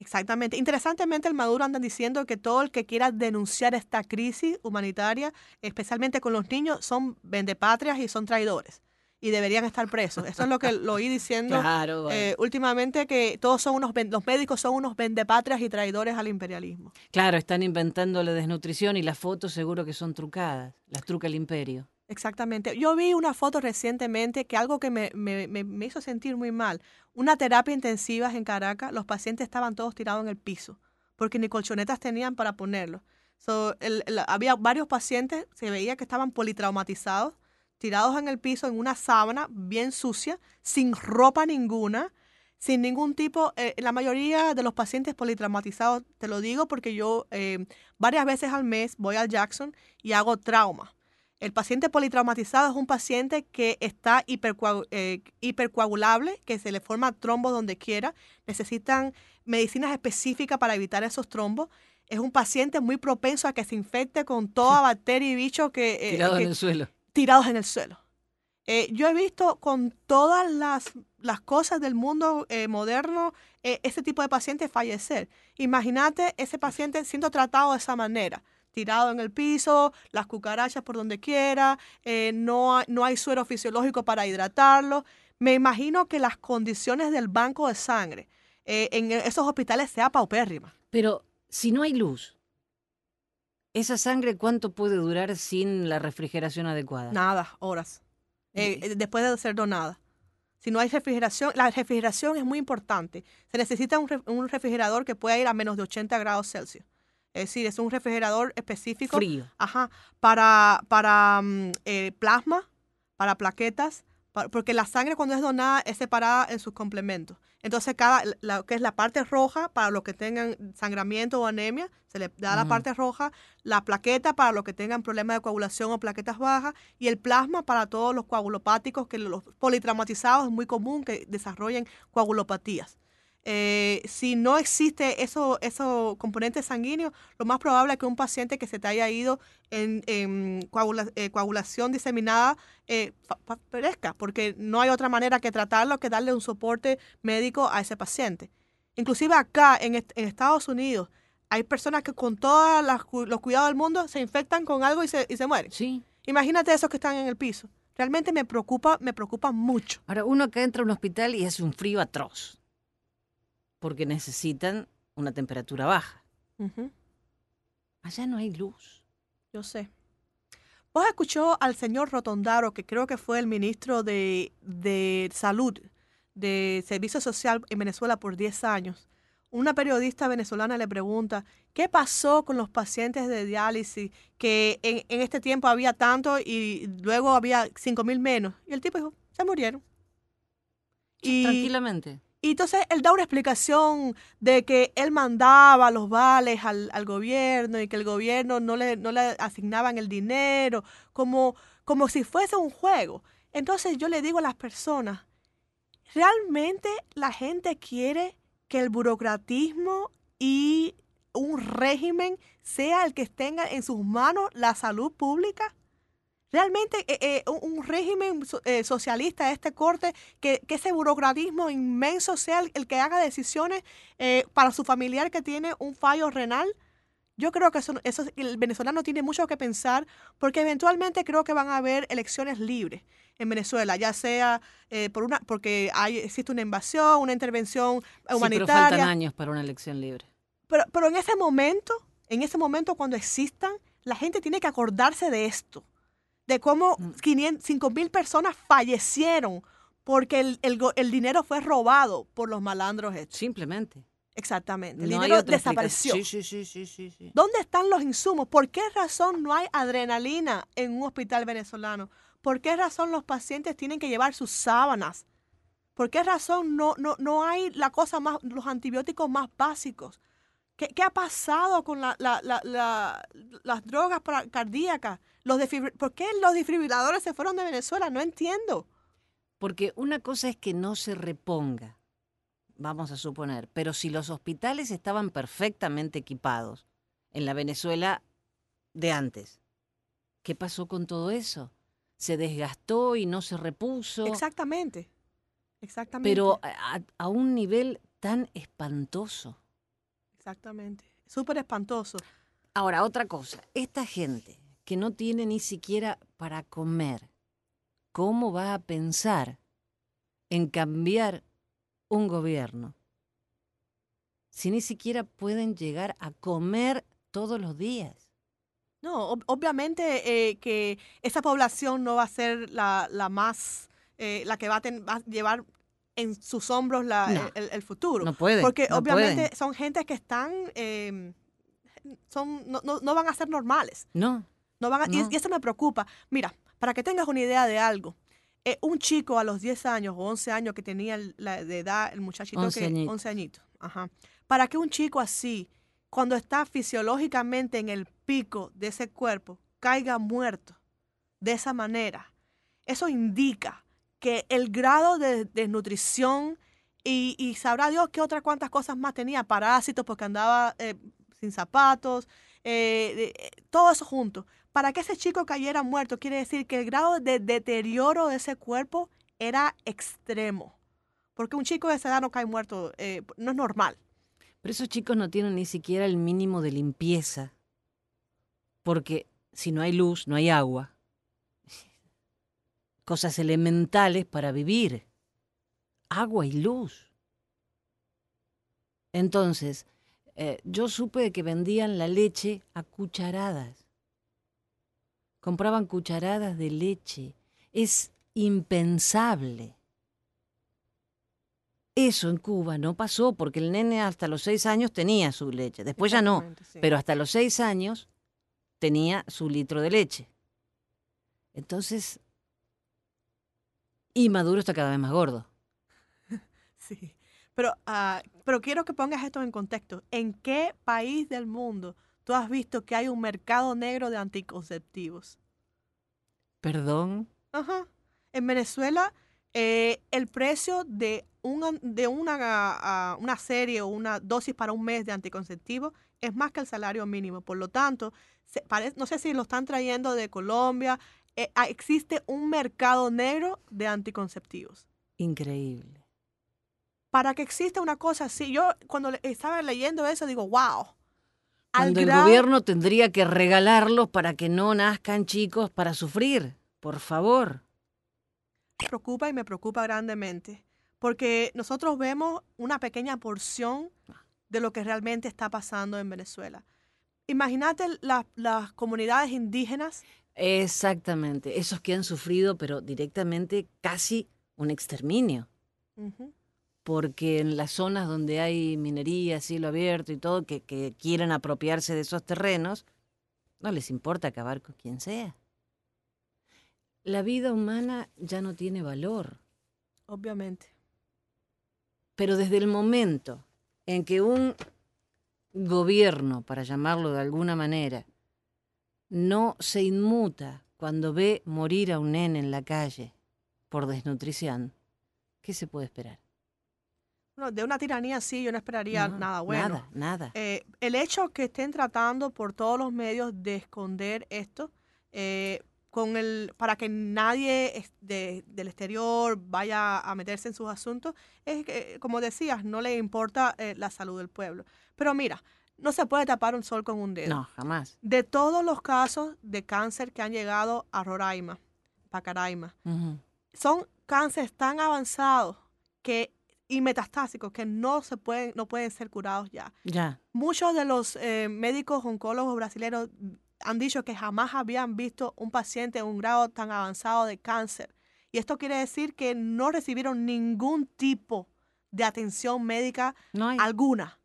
Exactamente. Interesantemente, el Maduro andan diciendo que todo el que quiera denunciar esta crisis humanitaria, especialmente con los niños, son vendepatrias y son traidores. Y deberían estar presos. Eso es lo que lo oí diciendo Claro, bueno. eh, últimamente, que todos son unos, los médicos son unos vendepatrias y traidores al imperialismo. Claro, están inventando la desnutrición y las fotos seguro que son trucadas. Las truca el imperio. Exactamente. Yo vi una foto recientemente que algo que me, me- me- hizo sentir muy mal. Una terapia intensiva en Caracas, los pacientes estaban todos tirados en el piso, porque ni colchonetas tenían para ponerlos. So, el- había varios pacientes, se veía que estaban politraumatizados, tirados en el piso en una sábana bien sucia, sin ropa ninguna, sin ningún tipo, eh, la mayoría de los pacientes politraumatizados, te lo digo porque yo eh, varias veces al mes voy al Jackson y hago trauma. El paciente politraumatizado es un paciente que está hipercoagu- eh, hipercoagulable, que se le forma trombo donde quiera, necesitan medicinas específicas para evitar esos trombos. Es un paciente muy propenso a que se infecte con toda bacteria y bicho que, eh, Tirado que- en el suelo. tirados en el suelo. Eh, yo he visto con todas las, las cosas del mundo eh, moderno eh, ese tipo de pacientes fallecer. Imagínate ese paciente siendo tratado de esa manera, tirado en el piso, las cucarachas por donde quiera, eh, no, hay- no hay suero fisiológico para hidratarlo. Me imagino que las condiciones del banco de sangre eh, en esos hospitales sea paupérrima. Pero si no hay luz, ¿esa sangre cuánto puede durar sin la refrigeración adecuada? Nada, horas. eh, después de ser donada. Si no hay refrigeración, la refrigeración es muy importante. Se necesita un, un refrigerador que pueda ir a menos de 80 grados Celsius. Es decir, es un refrigerador específico Frío. Ajá, para, para mm, eh, plasma, para plaquetas, porque la sangre cuando es donada es separada en sus complementos. Entonces, cada, la, que es la parte roja para los que tengan sangramiento o anemia, se le da la parte roja, la plaqueta para los que tengan problemas de coagulación o plaquetas bajas, y el plasma para todos los coagulopáticos, que los politraumatizados es muy común que desarrollen coagulopatías. Eh, si no existe eso- esos componentes sanguíneos, lo más probable es que un paciente que se te haya ido en, en coagula- eh, coagulación diseminada eh, perezca, porque no hay otra manera que tratarlo que darle un soporte médico a ese paciente. Inclusive acá en, en Estados Unidos hay personas que con todos los cuidados del mundo se infectan con algo y se, y se mueren. Sí. Imagínate esos que están en el piso. Realmente me preocupa, me preocupa mucho. Ahora, uno acá entra a un hospital y hace un frío atroz. Porque necesitan una temperatura baja. Allá no hay luz. Yo sé. Vos escuchó al señor Rotondaro, que creo que fue el ministro de, de Salud, de Servicio Social en Venezuela por 10 años. Una periodista venezolana le pregunta, ¿qué pasó con los pacientes de diálisis? Que en, en este tiempo había tanto y luego había 5 mil menos. Y el tipo dijo, se murieron. Y- Tranquilamente. Y entonces él da una explicación de que él mandaba los vales al, gobierno y que el gobierno no le, no le asignaban el dinero, como, como si fuese un juego. Entonces yo le digo a las personas, ¿realmente la gente quiere que el burocratismo y un régimen sea el que tenga en sus manos la salud pública? Realmente eh, eh, un un régimen eh, socialista de este corte, que, que ese burocratismo inmenso sea el, el que haga decisiones eh, para su familiar que tiene un fallo renal. Yo creo que eso, eso el venezolano tiene mucho que pensar porque eventualmente creo que van a haber elecciones libres en Venezuela, ya sea eh, por una porque hay existe una invasión, una intervención Sí, pero humanitaria. faltan años para una elección libre. Pero, pero en ese momento, en ese momento cuando existan, la gente tiene que acordarse de esto, de cómo Mm. 5 mil personas fallecieron porque el, el dinero fue robado por los malandros estos. Simplemente. Exactamente. El No dinero desapareció. sí, sí, sí, sí, sí. ¿Dónde están los insumos? ¿Por qué razón no hay adrenalina en un hospital venezolano? ¿Por qué razón los pacientes tienen que llevar sus sábanas? ¿Por qué razón no, no, no hay la cosa más, los antibióticos más básicos? ¿Qué, qué ha pasado con la, la, la, la- las drogas para- cardíacas? Los ¿Por qué los desfibriladores se fueron de Venezuela? No entiendo. Porque una cosa es que no se reponga, vamos a suponer, pero si los hospitales estaban perfectamente equipados en la Venezuela de antes, ¿qué pasó con todo eso? Se desgastó y no se repuso, Exactamente. Exactamente. pero a, a un nivel tan espantoso. Exactamente. Súper espantoso. Ahora, otra cosa, esta gente que no tiene ni siquiera para comer, ¿cómo va a pensar en cambiar un gobierno si ni siquiera pueden llegar a comer todos los días? No, ob- obviamente eh, que esa población no va a ser la, la más, eh, la que va a, ten- va a llevar en sus hombros la- No. el, el futuro. No pueden. Porque no obviamente pueden. son gente que están, eh, son, no, no- no van a ser normales. No, No van a- y- No. y, eso me preocupa. Mira, para que tengas una idea de algo, eh, un chico a los 10 años o 11 años que tenía la de edad, el muchachito 11 que añitos. 11 añitos, ajá. Para que un chico así, cuando está fisiológicamente en el pico de ese cuerpo, caiga muerto de esa manera, eso indica que el grado de desnutrición y, sabrá Dios qué otras cuantas cosas más tenía, parásitos porque andaba eh, sin zapatos, eh, eh, todo eso junto. Para que ese chico cayera muerto, quiere decir que el grado de deterioro de ese cuerpo era extremo. Porque un chico de esa edad no cae muerto, no es normal. pero esos chicos no tienen ni siquiera el mínimo de limpieza, porque si no hay luz, no hay agua. Cosas elementales para vivir. Agua y luz. Entonces, eh, yo supe de que vendían la leche a cucharadas. Compraban cucharadas de leche. Es impensable. Eso en Cuba no pasó porque el nene hasta los seis años tenía su leche. Después ya no, sí. pero hasta los seis años tenía su litro de leche. Entonces, y Maduro está cada vez más gordo. Sí. Pero, ah, pero quiero que pongas esto en contexto. ¿En qué país del mundo tú has visto que hay un mercado negro de anticonceptivos? Perdón. Ajá. En Venezuela, eh, el precio de, un, de una, ah, una serie o una dosis para un mes de anticonceptivo es más que el salario mínimo. Por lo tanto, se no sé si lo están trayendo de Colombia, eh, ah, existe un mercado negro de anticonceptivos. Increíble. Para que exista una cosa así, yo cuando estaba leyendo eso digo, wow. Cuando el grado- gobierno tendría que regalarlos para que no nazcan chicos para sufrir. Por favor. me preocupa y me preocupa grandemente, porque nosotros vemos una pequeña porción de lo que realmente está pasando en Venezuela. Imagínate la- las comunidades indígenas, Exactamente. Esos que han sufrido, pero directamente casi un exterminio. porque en las zonas donde hay minería, cielo abierto y todo, que, que quieren apropiarse de esos terrenos, no les importa acabar con quien sea. La vida humana ya no tiene valor, obviamente. pero desde el momento en que un gobierno, para llamarlo de alguna manera, no se inmuta cuando ve morir a un nene en la calle por desnutrición, ¿qué se puede esperar? De una tiranía así yo no esperaría No, nada bueno. Nada, nada. Eh, el hecho que estén tratando por todos los medios de esconder esto, eh, con el, para que nadie de- del exterior vaya a meterse en sus asuntos, es que, como decías, no le importa eh, la salud del pueblo. Pero mira, no se puede tapar un sol con un dedo. no, jamás. De todos los casos de cáncer que han llegado a Roraima, Pacaraima, Ujú. son cánceres tan avanzados que, y metastásicos que no se pueden, no pueden ser curados ya. Ya. Muchos de los eh, médicos oncólogos brasileños han dicho que jamás habían visto un paciente en un grado tan avanzado de cáncer. Y esto quiere decir que no recibieron ningún tipo de atención médica No alguna.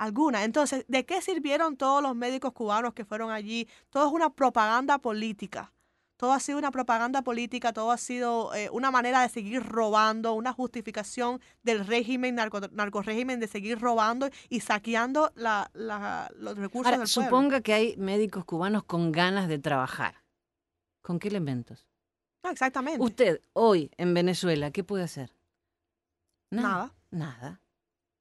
Alguna. Entonces, ¿de qué sirvieron todos los médicos cubanos que fueron allí? Todo es una propaganda política. todo ha sido una propaganda política, todo ha sido eh, una manera de seguir robando, una justificación del régimen, narco, narcorégimen, de seguir robando y saqueando la, la, los recursos Ahora, del pueblo. suponga que hay médicos cubanos con ganas de trabajar. ¿Con qué elementos? No, exactamente. Usted, hoy, en Venezuela, ¿qué puede hacer? Nada. Nada.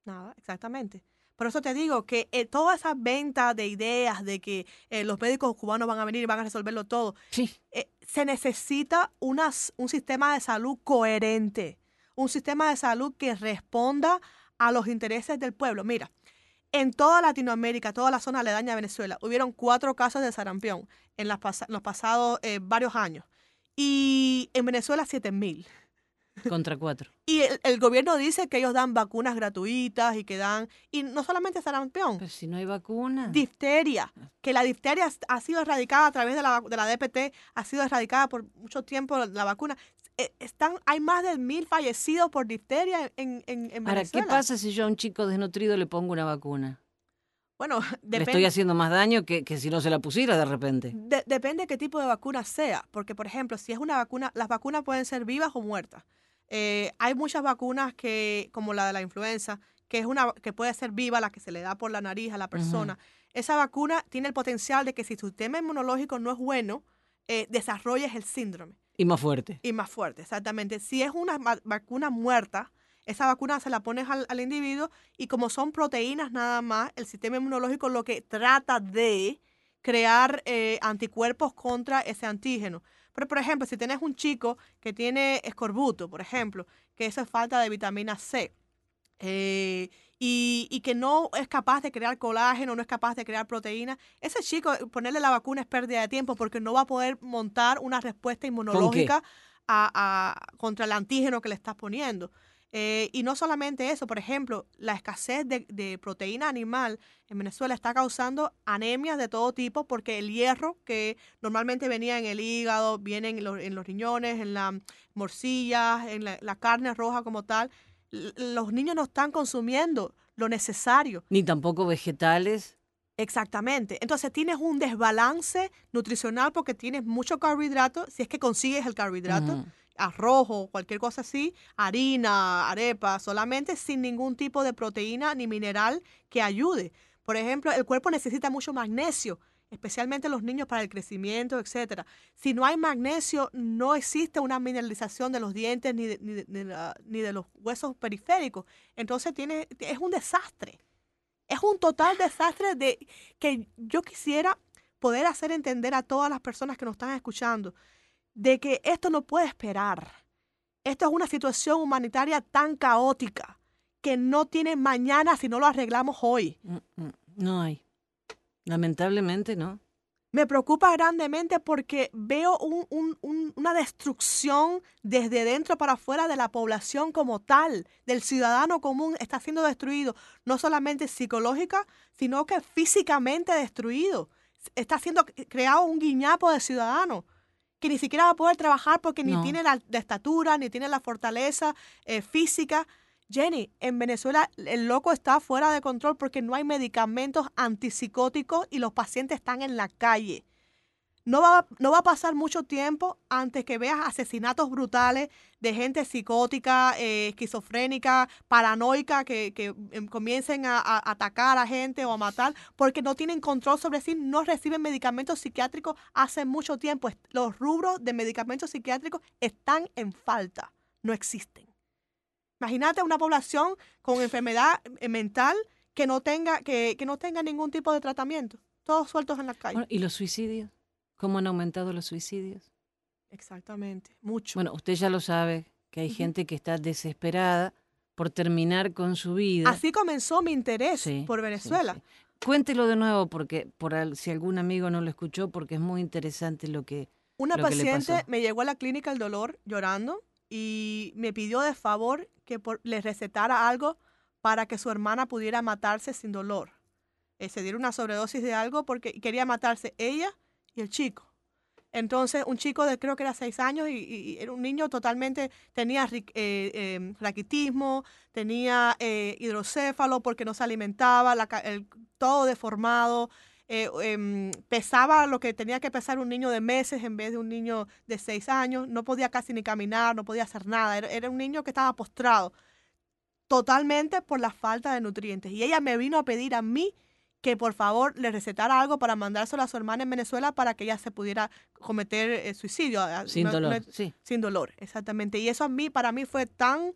Nada, exactamente. Por eso te digo que eh, toda esa venta de ideas de que eh, los médicos cubanos van a venir y van a resolverlo todo, Sí. eh, se necesita unas, un sistema de salud coherente, un sistema de salud que responda a los intereses del pueblo. Mira, en toda Latinoamérica, toda la zona aledaña a Venezuela, hubieron cuatro casos de sarampión en, las pas- los pasados eh, varios años. Y en Venezuela, 7 mil. Contra cuatro. Y el, el gobierno dice que ellos dan vacunas gratuitas y que dan, y no solamente sarampión, Pero si no hay vacuna. difteria, que la difteria ha sido erradicada a través de la, de la DPT, ha sido erradicada por mucho tiempo la, vacuna. Eh, Están, hay más de mil fallecidos por difteria en, en, en Ahora, ¿qué Venezuela. pasa si yo a un chico desnutrido le pongo una vacuna? Bueno, Le estoy depende, haciendo más daño que, que si no se la pusiera de repente. de- depende qué tipo de vacuna sea, porque por ejemplo, si es una vacuna, las vacunas pueden ser vivas o muertas. Eh, hay muchas vacunas que, como la de la influenza, que es una que puede ser viva, la que se le da por la nariz a la persona. Esa vacuna tiene el potencial de que si tu sistema inmunológico no es bueno, eh, desarrolles el síndrome. Y más fuerte. Y más fuerte, exactamente. Si es una va- vacuna muerta, esa vacuna se la pones al, al individuo y como son proteínas nada más, el sistema inmunológico lo que trata de crear eh, anticuerpos contra ese antígeno. Pero, por ejemplo, si tienes un chico que tiene escorbuto, por ejemplo, que eso es falta de vitamina C, eh, y, y que no es capaz de crear colágeno, no es capaz de crear proteína, ese chico ponerle la vacuna es pérdida de tiempo porque no va a poder montar una respuesta inmunológica a- a- contra el antígeno que le estás poniendo. Eh, y no solamente eso, por ejemplo, la escasez de, de proteína animal en Venezuela está causando anemias de todo tipo porque el hierro que normalmente venía en el hígado, viene en, los- en los riñones, en las morcillas, en la, la carne roja como tal, los niños no están consumiendo lo necesario. Ni tampoco vegetales. Exactamente. Entonces tienes un desbalance nutricional porque tienes mucho carbohidrato, si es que consigues el carbohidrato, o cualquier cosa así, harina, arepa, solamente sin ningún tipo de proteína ni mineral que ayude. Por ejemplo, el cuerpo necesita mucho magnesio, especialmente los niños para el crecimiento, etcétera. Si no hay magnesio, no existe una mineralización de los dientes ni de, ni de- ni ni de los huesos periféricos. Entonces tiene, es un desastre. Es un total desastre de que yo quisiera poder hacer entender a todas las personas que nos están escuchando de que esto no puede esperar. Esto es una situación humanitaria tan caótica que no tiene mañana si no lo arreglamos hoy. Mm, mm, No hay. Lamentablemente no. Me preocupa grandemente porque veo un- un- un- una destrucción desde dentro para afuera de la población como tal, del ciudadano común, está siendo destruido, no solamente psicológica, sino que físicamente destruido. Está siendo creado un guiñapo de ciudadano que ni siquiera va a poder trabajar porque ni tiene la, la estatura, ni tiene la fortaleza eh, física. Jenny, en Venezuela el loco está fuera de control porque no hay medicamentos antipsicóticos y los pacientes están en la calle. No va, no va a pasar mucho tiempo antes que veas asesinatos brutales de gente psicótica, eh, esquizofrénica, paranoica, que, que, em, comiencen a, atacar a gente o a matar porque no tienen control sobre sí, no reciben medicamentos psiquiátricos hace mucho tiempo. Los rubros de medicamentos psiquiátricos están en falta, no existen. Imagínate una población con enfermedad eh, mental que no tenga, que, que no tenga ningún tipo de tratamiento, todos sueltos en la calle. Bueno, ¿Y los suicidios? ¿Cómo han aumentado los suicidios? Exactamente, mucho. Bueno, usted ya lo sabe, que hay gente que está desesperada por terminar con su vida. Así comenzó mi interés Sí, por Venezuela. sí. Cuéntelo de nuevo, porque por al- si algún amigo no lo escuchó, porque es muy interesante lo que... Una lo que le paciente pasó. me llegó a la clínica el dolor llorando y me pidió de favor que por- le recetara algo para que su hermana pudiera matarse sin dolor. Eh, se diera una sobredosis de algo porque quería matarse ella y el chico. Entonces, un chico de creo que era seis años y, era un niño totalmente, tenía eh, eh, raquitismo, tenía eh, hidrocéfalo porque no se alimentaba, todo deformado. eh, em, pesaba lo que tenía que pesar un niño de meses en vez de un niño de seis años, no podía casi ni caminar, no podía hacer nada, era, era un niño que estaba postrado totalmente por la falta de nutrientes. Y ella me vino a pedir a mí que por favor le recetara algo para mandárselo a su hermana en Venezuela para que ella se pudiera cometer eh, suicidio. ah, Sin no- dolor, no- sí. Sin dolor, exactamente. Y eso a mí, para mí fue tan,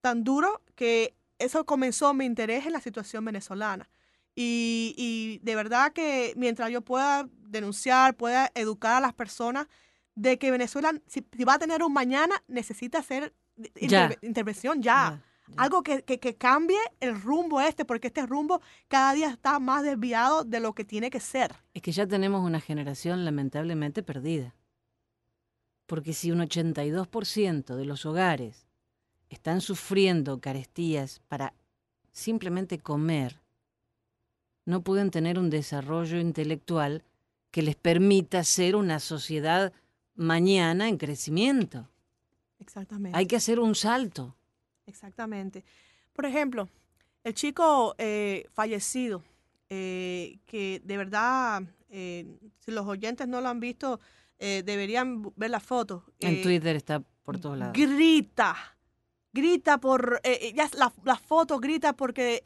tan duro que eso comenzó mi interés en la situación venezolana. Y, y de verdad que mientras yo pueda denunciar, pueda educar a las personas de que Venezuela, si, si va a tener un mañana, necesita hacer Ya. interve- intervención ya. Algo que, que, que cambie el rumbo este, porque este rumbo cada día está más desviado de lo que tiene que ser. Es que ya tenemos una generación lamentablemente perdida. Porque si un 82% de los hogares están sufriendo carestías para simplemente comer, no pueden tener un desarrollo intelectual que les permita ser una sociedad mañana en crecimiento. Exactamente. Hay que hacer un salto. Exactamente. Por ejemplo, el chico eh, fallecido, eh, que de verdad, eh, si los oyentes no lo han visto, eh, deberían ver la foto. En Eh, Twitter está por todos lados. Grita, grita por, eh, ya la, la foto grita porque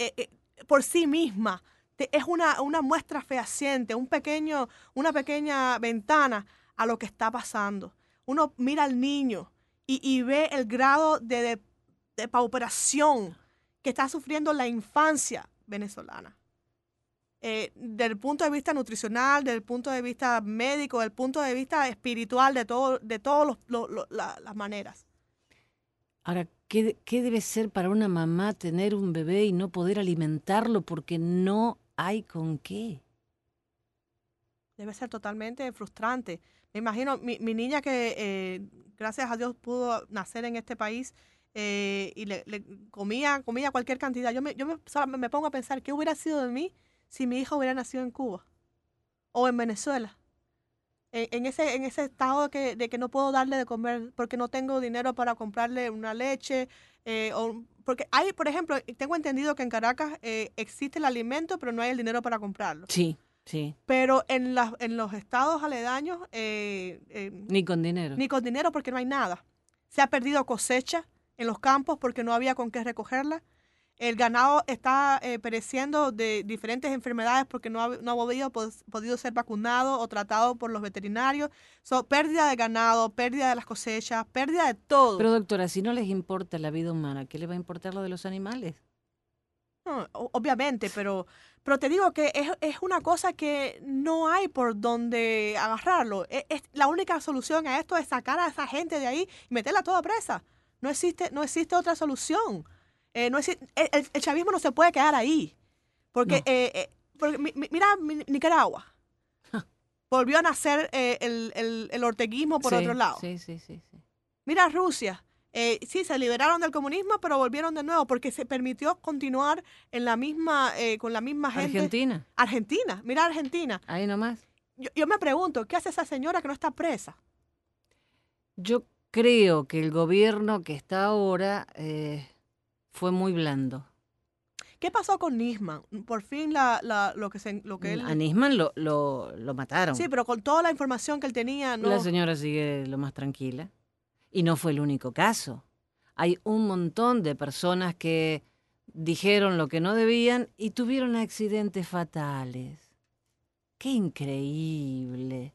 por sí misma. Te- es una, una muestra fehaciente, un pequeño, una pequeña ventana a lo que está pasando. Uno mira al niño y, y ve el grado de, de, de pauperación que está sufriendo la infancia venezolana. Eh, del punto de vista nutricional, del punto de vista médico, del punto de vista espiritual, de todo, de todas las maneras. Ahora, ¿qué, ¿qué debe ser para una mamá tener un bebé y no poder alimentarlo porque no hay con qué? Debe ser totalmente frustrante. Me imagino, mi, mi niña que eh, gracias a Dios pudo nacer en este país eh, y le, le comía, comía cualquier cantidad. Yo, me, yo me, me pongo a pensar qué hubiera sido de mí si mi hija hubiera nacido en Cuba o en Venezuela. En, en ese, en ese estado de que, de que no puedo darle de comer porque no tengo dinero para comprarle una leche. eh, o, porque hay, por ejemplo, tengo entendido que en Caracas eh, existe el alimento, pero no hay el dinero para comprarlo. Sí, sí, Pero en, las en los estados aledaños, eh, eh, ni con dinero. ni con dinero porque no hay nada. Se ha perdido cosecha en los campos porque no había con qué recogerla. El ganado está eh, pereciendo de diferentes enfermedades porque no ha, no ha podido, pos- podido ser vacunado o tratado por los veterinarios. So, pérdida de ganado, pérdida de las cosechas, pérdida de todo. Pero doctora, si no les importa la vida humana, ¿qué les va a importar lo de los animales? No, obviamente, pero, pero te digo que es, es una cosa que no hay por donde agarrarlo. E- es- la única solución a esto es sacar a esa gente de ahí y meterla toda presa. No existe, no existe otra solución. Eh, no el, el- chavismo no se puede quedar ahí. Porque, No. eh, eh, porque mi- mi- mira mi- Nicaragua. Volvió a nacer eh, el, el- el orteguismo por Sí, otro lado. Sí, sí, sí. sí. Mira Rusia. Eh, sí, se liberaron del comunismo, pero volvieron de nuevo porque se permitió continuar en la misma, eh, con la misma gente. Argentina, Argentina. Mira Argentina. ahí nomás. Yo, yo me pregunto, ¿qué hace esa señora que no está presa? Yo creo que el gobierno que está ahora eh, fue muy blando. ¿Qué pasó con Nisman? Por fin la, la- lo que se, lo que él... A Nisman lo, lo, lo mataron. Sí, pero con toda la información que él tenía, no. La señora sigue lo más tranquila. Y no fue el único caso. Hay un montón de personas que dijeron lo que no debían y tuvieron accidentes fatales. ¡Qué increíble!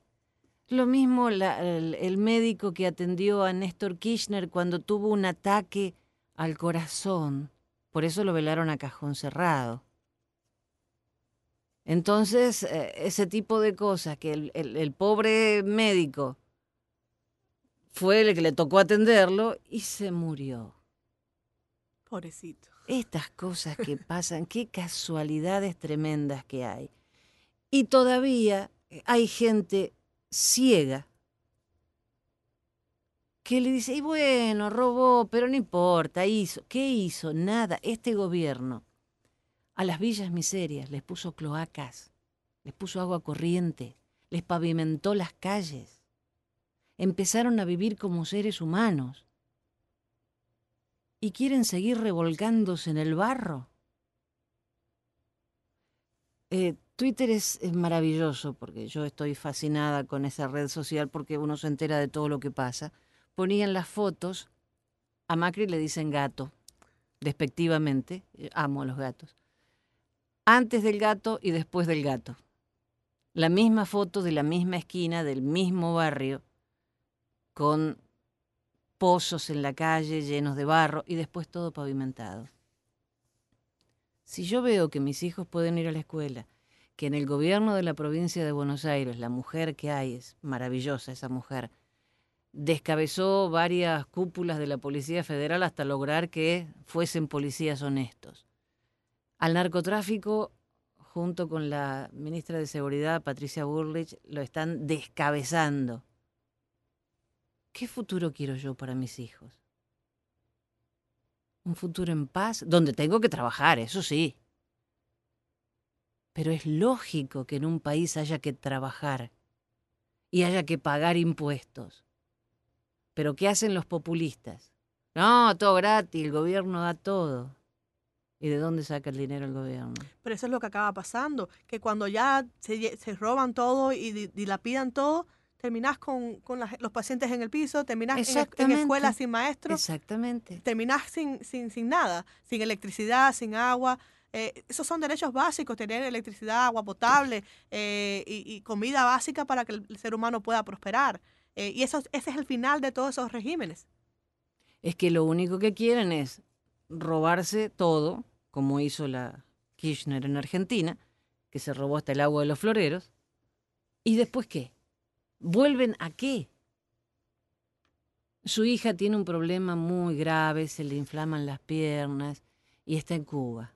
Lo mismo la- el, el médico que atendió a Néstor Kirchner cuando tuvo un ataque al corazón. Por eso lo velaron a cajón cerrado. Entonces, eh, ese tipo de cosas que el, el- el pobre médico fue el que le tocó atenderlo y se murió. Pobrecito. Estas cosas que pasan, qué casualidades tremendas que hay. Y todavía eh, hay gente ciega que le dice, y bueno, robó, pero no importa, hizo. ¿Qué hizo? Nada. Este gobierno a las villas miserias les puso cloacas, les puso agua corriente, les pavimentó las calles. Empezaron a vivir como seres humanos. ¿Y quieren seguir revolcándose en el barro? Eh, Twitter es, maravilloso porque yo estoy fascinada con esa red social porque uno se entera de todo lo que pasa. Ponían las fotos, a Macri le dicen gato, despectivamente, eh, amo a los gatos. Antes del gato y después del gato. La misma foto de la misma esquina, del mismo barrio, con pozos en la calle llenos de barro y después todo pavimentado. Si yo veo que mis hijos pueden ir a la escuela, que en el gobierno de la provincia de Buenos Aires la mujer que hay es maravillosa, esa mujer, descabezó varias cúpulas de la Policía Federal hasta lograr que fuesen policías honestos. Al narcotráfico, junto con la ministra de Seguridad, Patricia Burlich, lo están descabezando. ¿Qué futuro quiero yo para mis hijos? Un futuro en paz, donde tengo que trabajar, eso sí. Pero es lógico que en un país haya que trabajar y haya que pagar impuestos. Pero ¿qué hacen los populistas? No, todo gratis, el gobierno da todo. ¿Y de dónde saca el dinero el gobierno? Pero eso es lo que acaba pasando, que cuando ya se, se roban todo y dilapidan todo, terminás con, con los pacientes en el piso, terminás en, en escuelas sin maestros. Exactamente. Terminás sin, sin, sin nada, sin electricidad, sin agua. Eh, esos son derechos básicos, tener electricidad, agua potable eh, y, comida básica para que el ser humano pueda prosperar. Eh, y eso, ese es el final de todos esos regímenes. Es que lo único que quieren es robarse todo, como hizo la Kirchner en Argentina, que se robó hasta el agua de los floreros. ¿Y después qué? ¿Vuelven a qué? Su hija tiene un problema muy grave, se le inflaman las piernas y está en Cuba.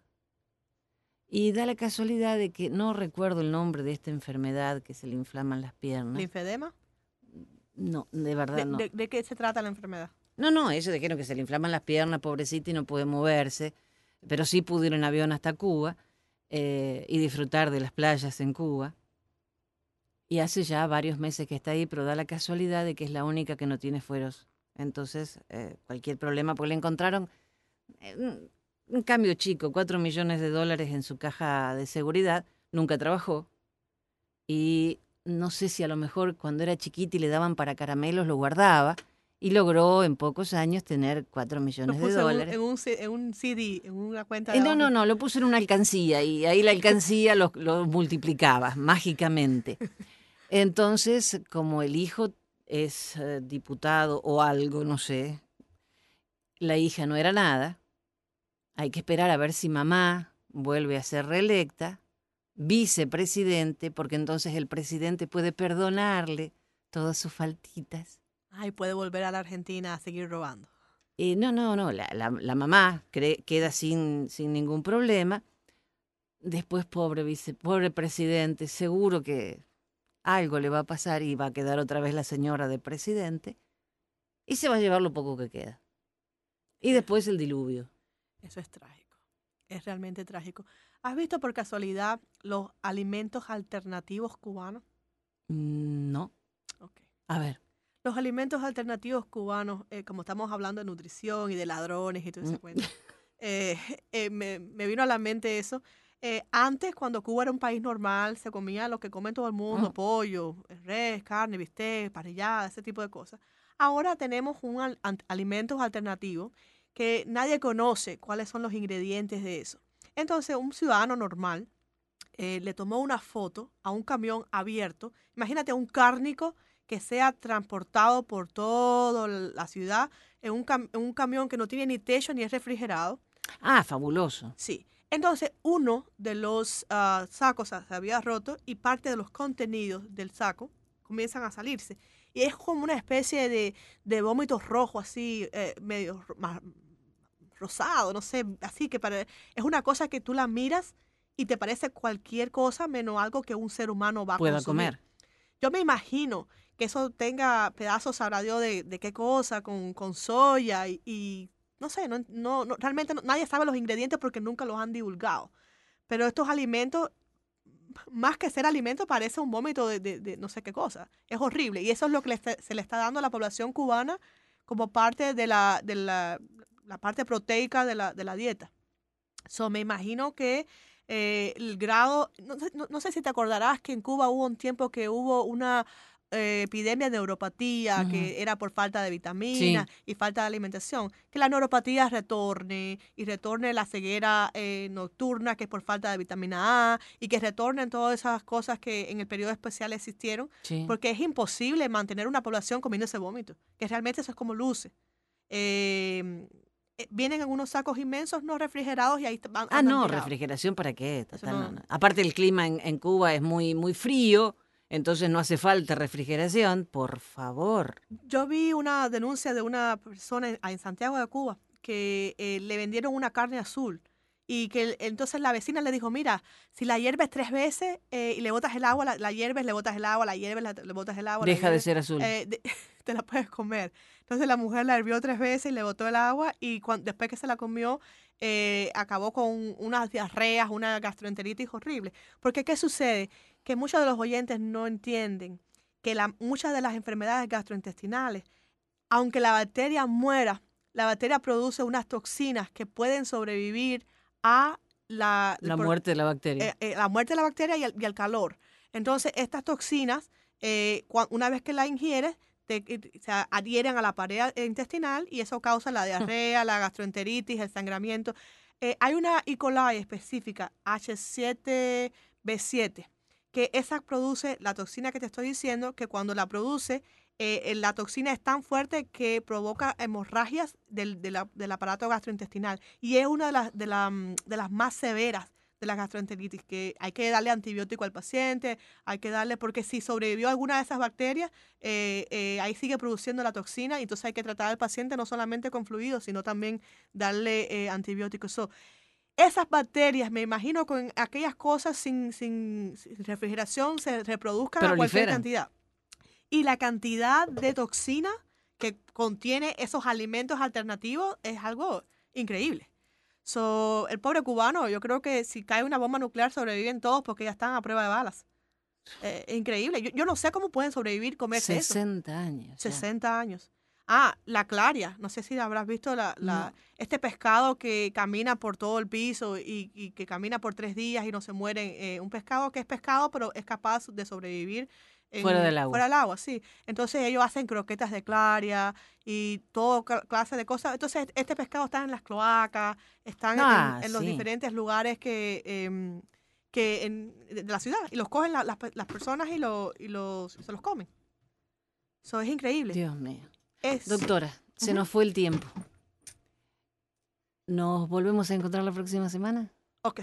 Y da la casualidad de que no recuerdo el nombre de esta enfermedad que se le inflaman las piernas. ¿Linfedema? No, de verdad no. De, qué se trata la enfermedad? No, no, eso de que, se le inflaman las piernas, pobrecita, y no puede moverse. Pero sí pudo ir en avión hasta Cuba eh, y disfrutar de las playas en Cuba. Y hace ya varios meses que está ahí, pero da la casualidad de que es la única que no tiene fueros. Entonces, eh, cualquier problema, porque le encontraron eh, un, cambio chico, cuatro millones de dólares en su caja de seguridad, nunca trabajó. Y no sé si a lo mejor cuando era chiquita y le daban para caramelos lo guardaba y logró en pocos años tener cuatro millones de dólares. En un, en un, CD, en una cuenta eh, de No, no, no, lo puso en una alcancía y ahí la alcancía lo, lo multiplicaba mágicamente. Entonces, como el hijo es eh, diputado o algo, no sé, la hija no era nada, hay que esperar a ver si mamá vuelve a ser reelecta, vicepresidente, porque entonces el presidente puede perdonarle todas sus faltitas. Ay, puede volver a la Argentina a seguir robando. Eh, no, no, no, la, la, mamá queda sin, sin ningún problema. Después, pobre vice, pobre presidente, seguro que algo le va a pasar y va a quedar otra vez la señora de presidente y se va a llevar lo poco que queda. Y después el diluvio. Eso es trágico, es realmente trágico. ¿Has visto por casualidad los alimentos alternativos cubanos? Mm, no. Ok. A ver. Los alimentos alternativos cubanos, eh, como estamos hablando de nutrición y de ladrones y todo ese mm. cuento, eh, eh, me, me, vino a la mente eso. Antes, cuando Cuba era un país normal, se comía lo que come todo el mundo, pollo, res, carne, bistec, parrillada, ese tipo de cosas. Ahora tenemos un alimentos alternativos que nadie conoce cuáles son los ingredientes de eso. Entonces, un ciudadano normal eh, le tomó una foto a un camión abierto. Imagínate un cárnico que sea transportado por toda la ciudad en un, en un camión que no tiene ni techo ni es refrigerado. Ah, fabuloso. Sí. Entonces, uno de los ah, sacos se había roto y parte de los contenidos del saco comienzan a salirse. Y es como una especie de, de vómito rojo, así, eh, medio rosado, no sé, así que es una cosa que tú la miras y te parece cualquier cosa menos algo que un ser humano va a comer. Yo me imagino que eso tenga pedazos, sabrá Dios, de, de qué cosa, con, con soya y no sé, no, no, realmente nadie sabe los ingredientes porque nunca los han divulgado. Pero estos alimentos, más que ser alimentos, parece un vómito de, de, no sé qué cosa. Es horrible. Y eso es lo que se le está dando a la población cubana como parte de la, de la, la parte proteica de la, de la dieta. So, me imagino que eh, el grado, no, sé- no- no sé si te acordarás que en Cuba hubo un tiempo que hubo una eh, epidemia de neuropatía, que era por falta de vitaminas y falta de alimentación, que la neuropatía retorne y retorne la ceguera eh, nocturna, que es por falta de vitamina A, y que retornen todas esas cosas que en el periodo especial existieron, Sí. porque es imposible mantener una población comiendo ese vómito, que realmente eso es como luce. Eh, vienen en unos sacos inmensos no refrigerados y ahí van- Ah, no, tirados. refrigeración para qué. Total, no- no, no. Aparte el clima en, en Cuba es muy, muy frío, entonces no hace falta refrigeración, por favor. Yo vi una denuncia de una persona en, en Santiago de Cuba que eh, le vendieron una carne azul y que entonces la vecina le dijo, mira, si la hierves tres veces eh, y le botas el agua, la, la hierves, le botas el agua, la hierves, la- le botas el agua. la Deja de ser azul. eh, de- te la puedes comer. Entonces la mujer la hirvió tres veces y le botó el agua y después que se la comió eh, acabó con unas diarreas, una gastroenteritis horrible. Porque ¿qué sucede? Que muchos de los oyentes no entienden que la- muchas de las enfermedades gastrointestinales, aunque la bacteria muera, la bacteria produce unas toxinas que pueden sobrevivir a la, La por- muerte de la bacteria. eh, eh, la muerte de la bacteria y el, y el calor. Entonces, estas toxinas, eh, una vez que la ingieres, te- se adhieren a la pared intestinal y eso causa la diarrea, la gastroenteritis, el sangramiento. Eh, hay una E. coli específica, H7B7, que esa produce la toxina que te estoy diciendo, que cuando la produce, eh, la toxina es tan fuerte que provoca hemorragias del, de la- del aparato gastrointestinal y es una de las, de, la, mm, de las más severas de la gastroenteritis, que hay que darle antibiótico al paciente, hay que darle, porque si sobrevivió alguna de esas bacterias, eh, eh, ahí sigue produciendo la toxina y entonces hay que tratar al paciente no solamente con fluidos, sino también darle eh, antibióticos. So, esas bacterias, me imagino con aquellas cosas sin, sin, sin refrigeración, se reproduzcan a cualquier cantidad. Y la cantidad de toxina que contiene esos alimentos alternativos es algo increíble. So, el pobre cubano, yo creo que si cae una bomba nuclear sobreviven todos porque ya están a prueba de balas. Eh, es increíble. Yo, yo no sé cómo pueden sobrevivir comerse eso. 60 años. ya. 60 años. Ah, la claria. No sé si habrás visto la, la- este pescado que camina por todo el piso y, y que camina por tres días y no se muere. eh, un pescado que es pescado, pero es capaz de sobrevivir. En- Fuera del agua. Fuera del agua, sí. Entonces ellos hacen croquetas de claria y todo cla- clase de cosas. Entonces este pescado está en las cloacas, están en- Ah, en, los sí. diferentes lugares que... em, que en, de la ciudad y los cogen la- las, las personas y, lo, y los, se los comen. Eso es increíble. Dios mío. Es- Doctora, se nos fue el tiempo. ¿Nos volvemos a encontrar la próxima semana? Ok.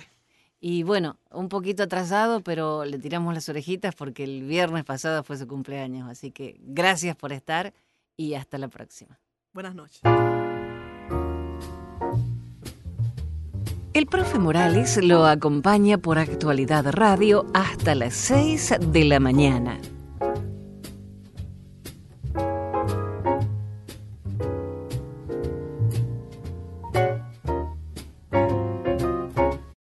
Y bueno, un poquito atrasado, pero le tiramos las orejitas porque el viernes pasado fue su cumpleaños. Así que gracias por estar y hasta la próxima. Buenas noches. El profe Morales lo acompaña por Actualidad Radio hasta las 6 de la mañana.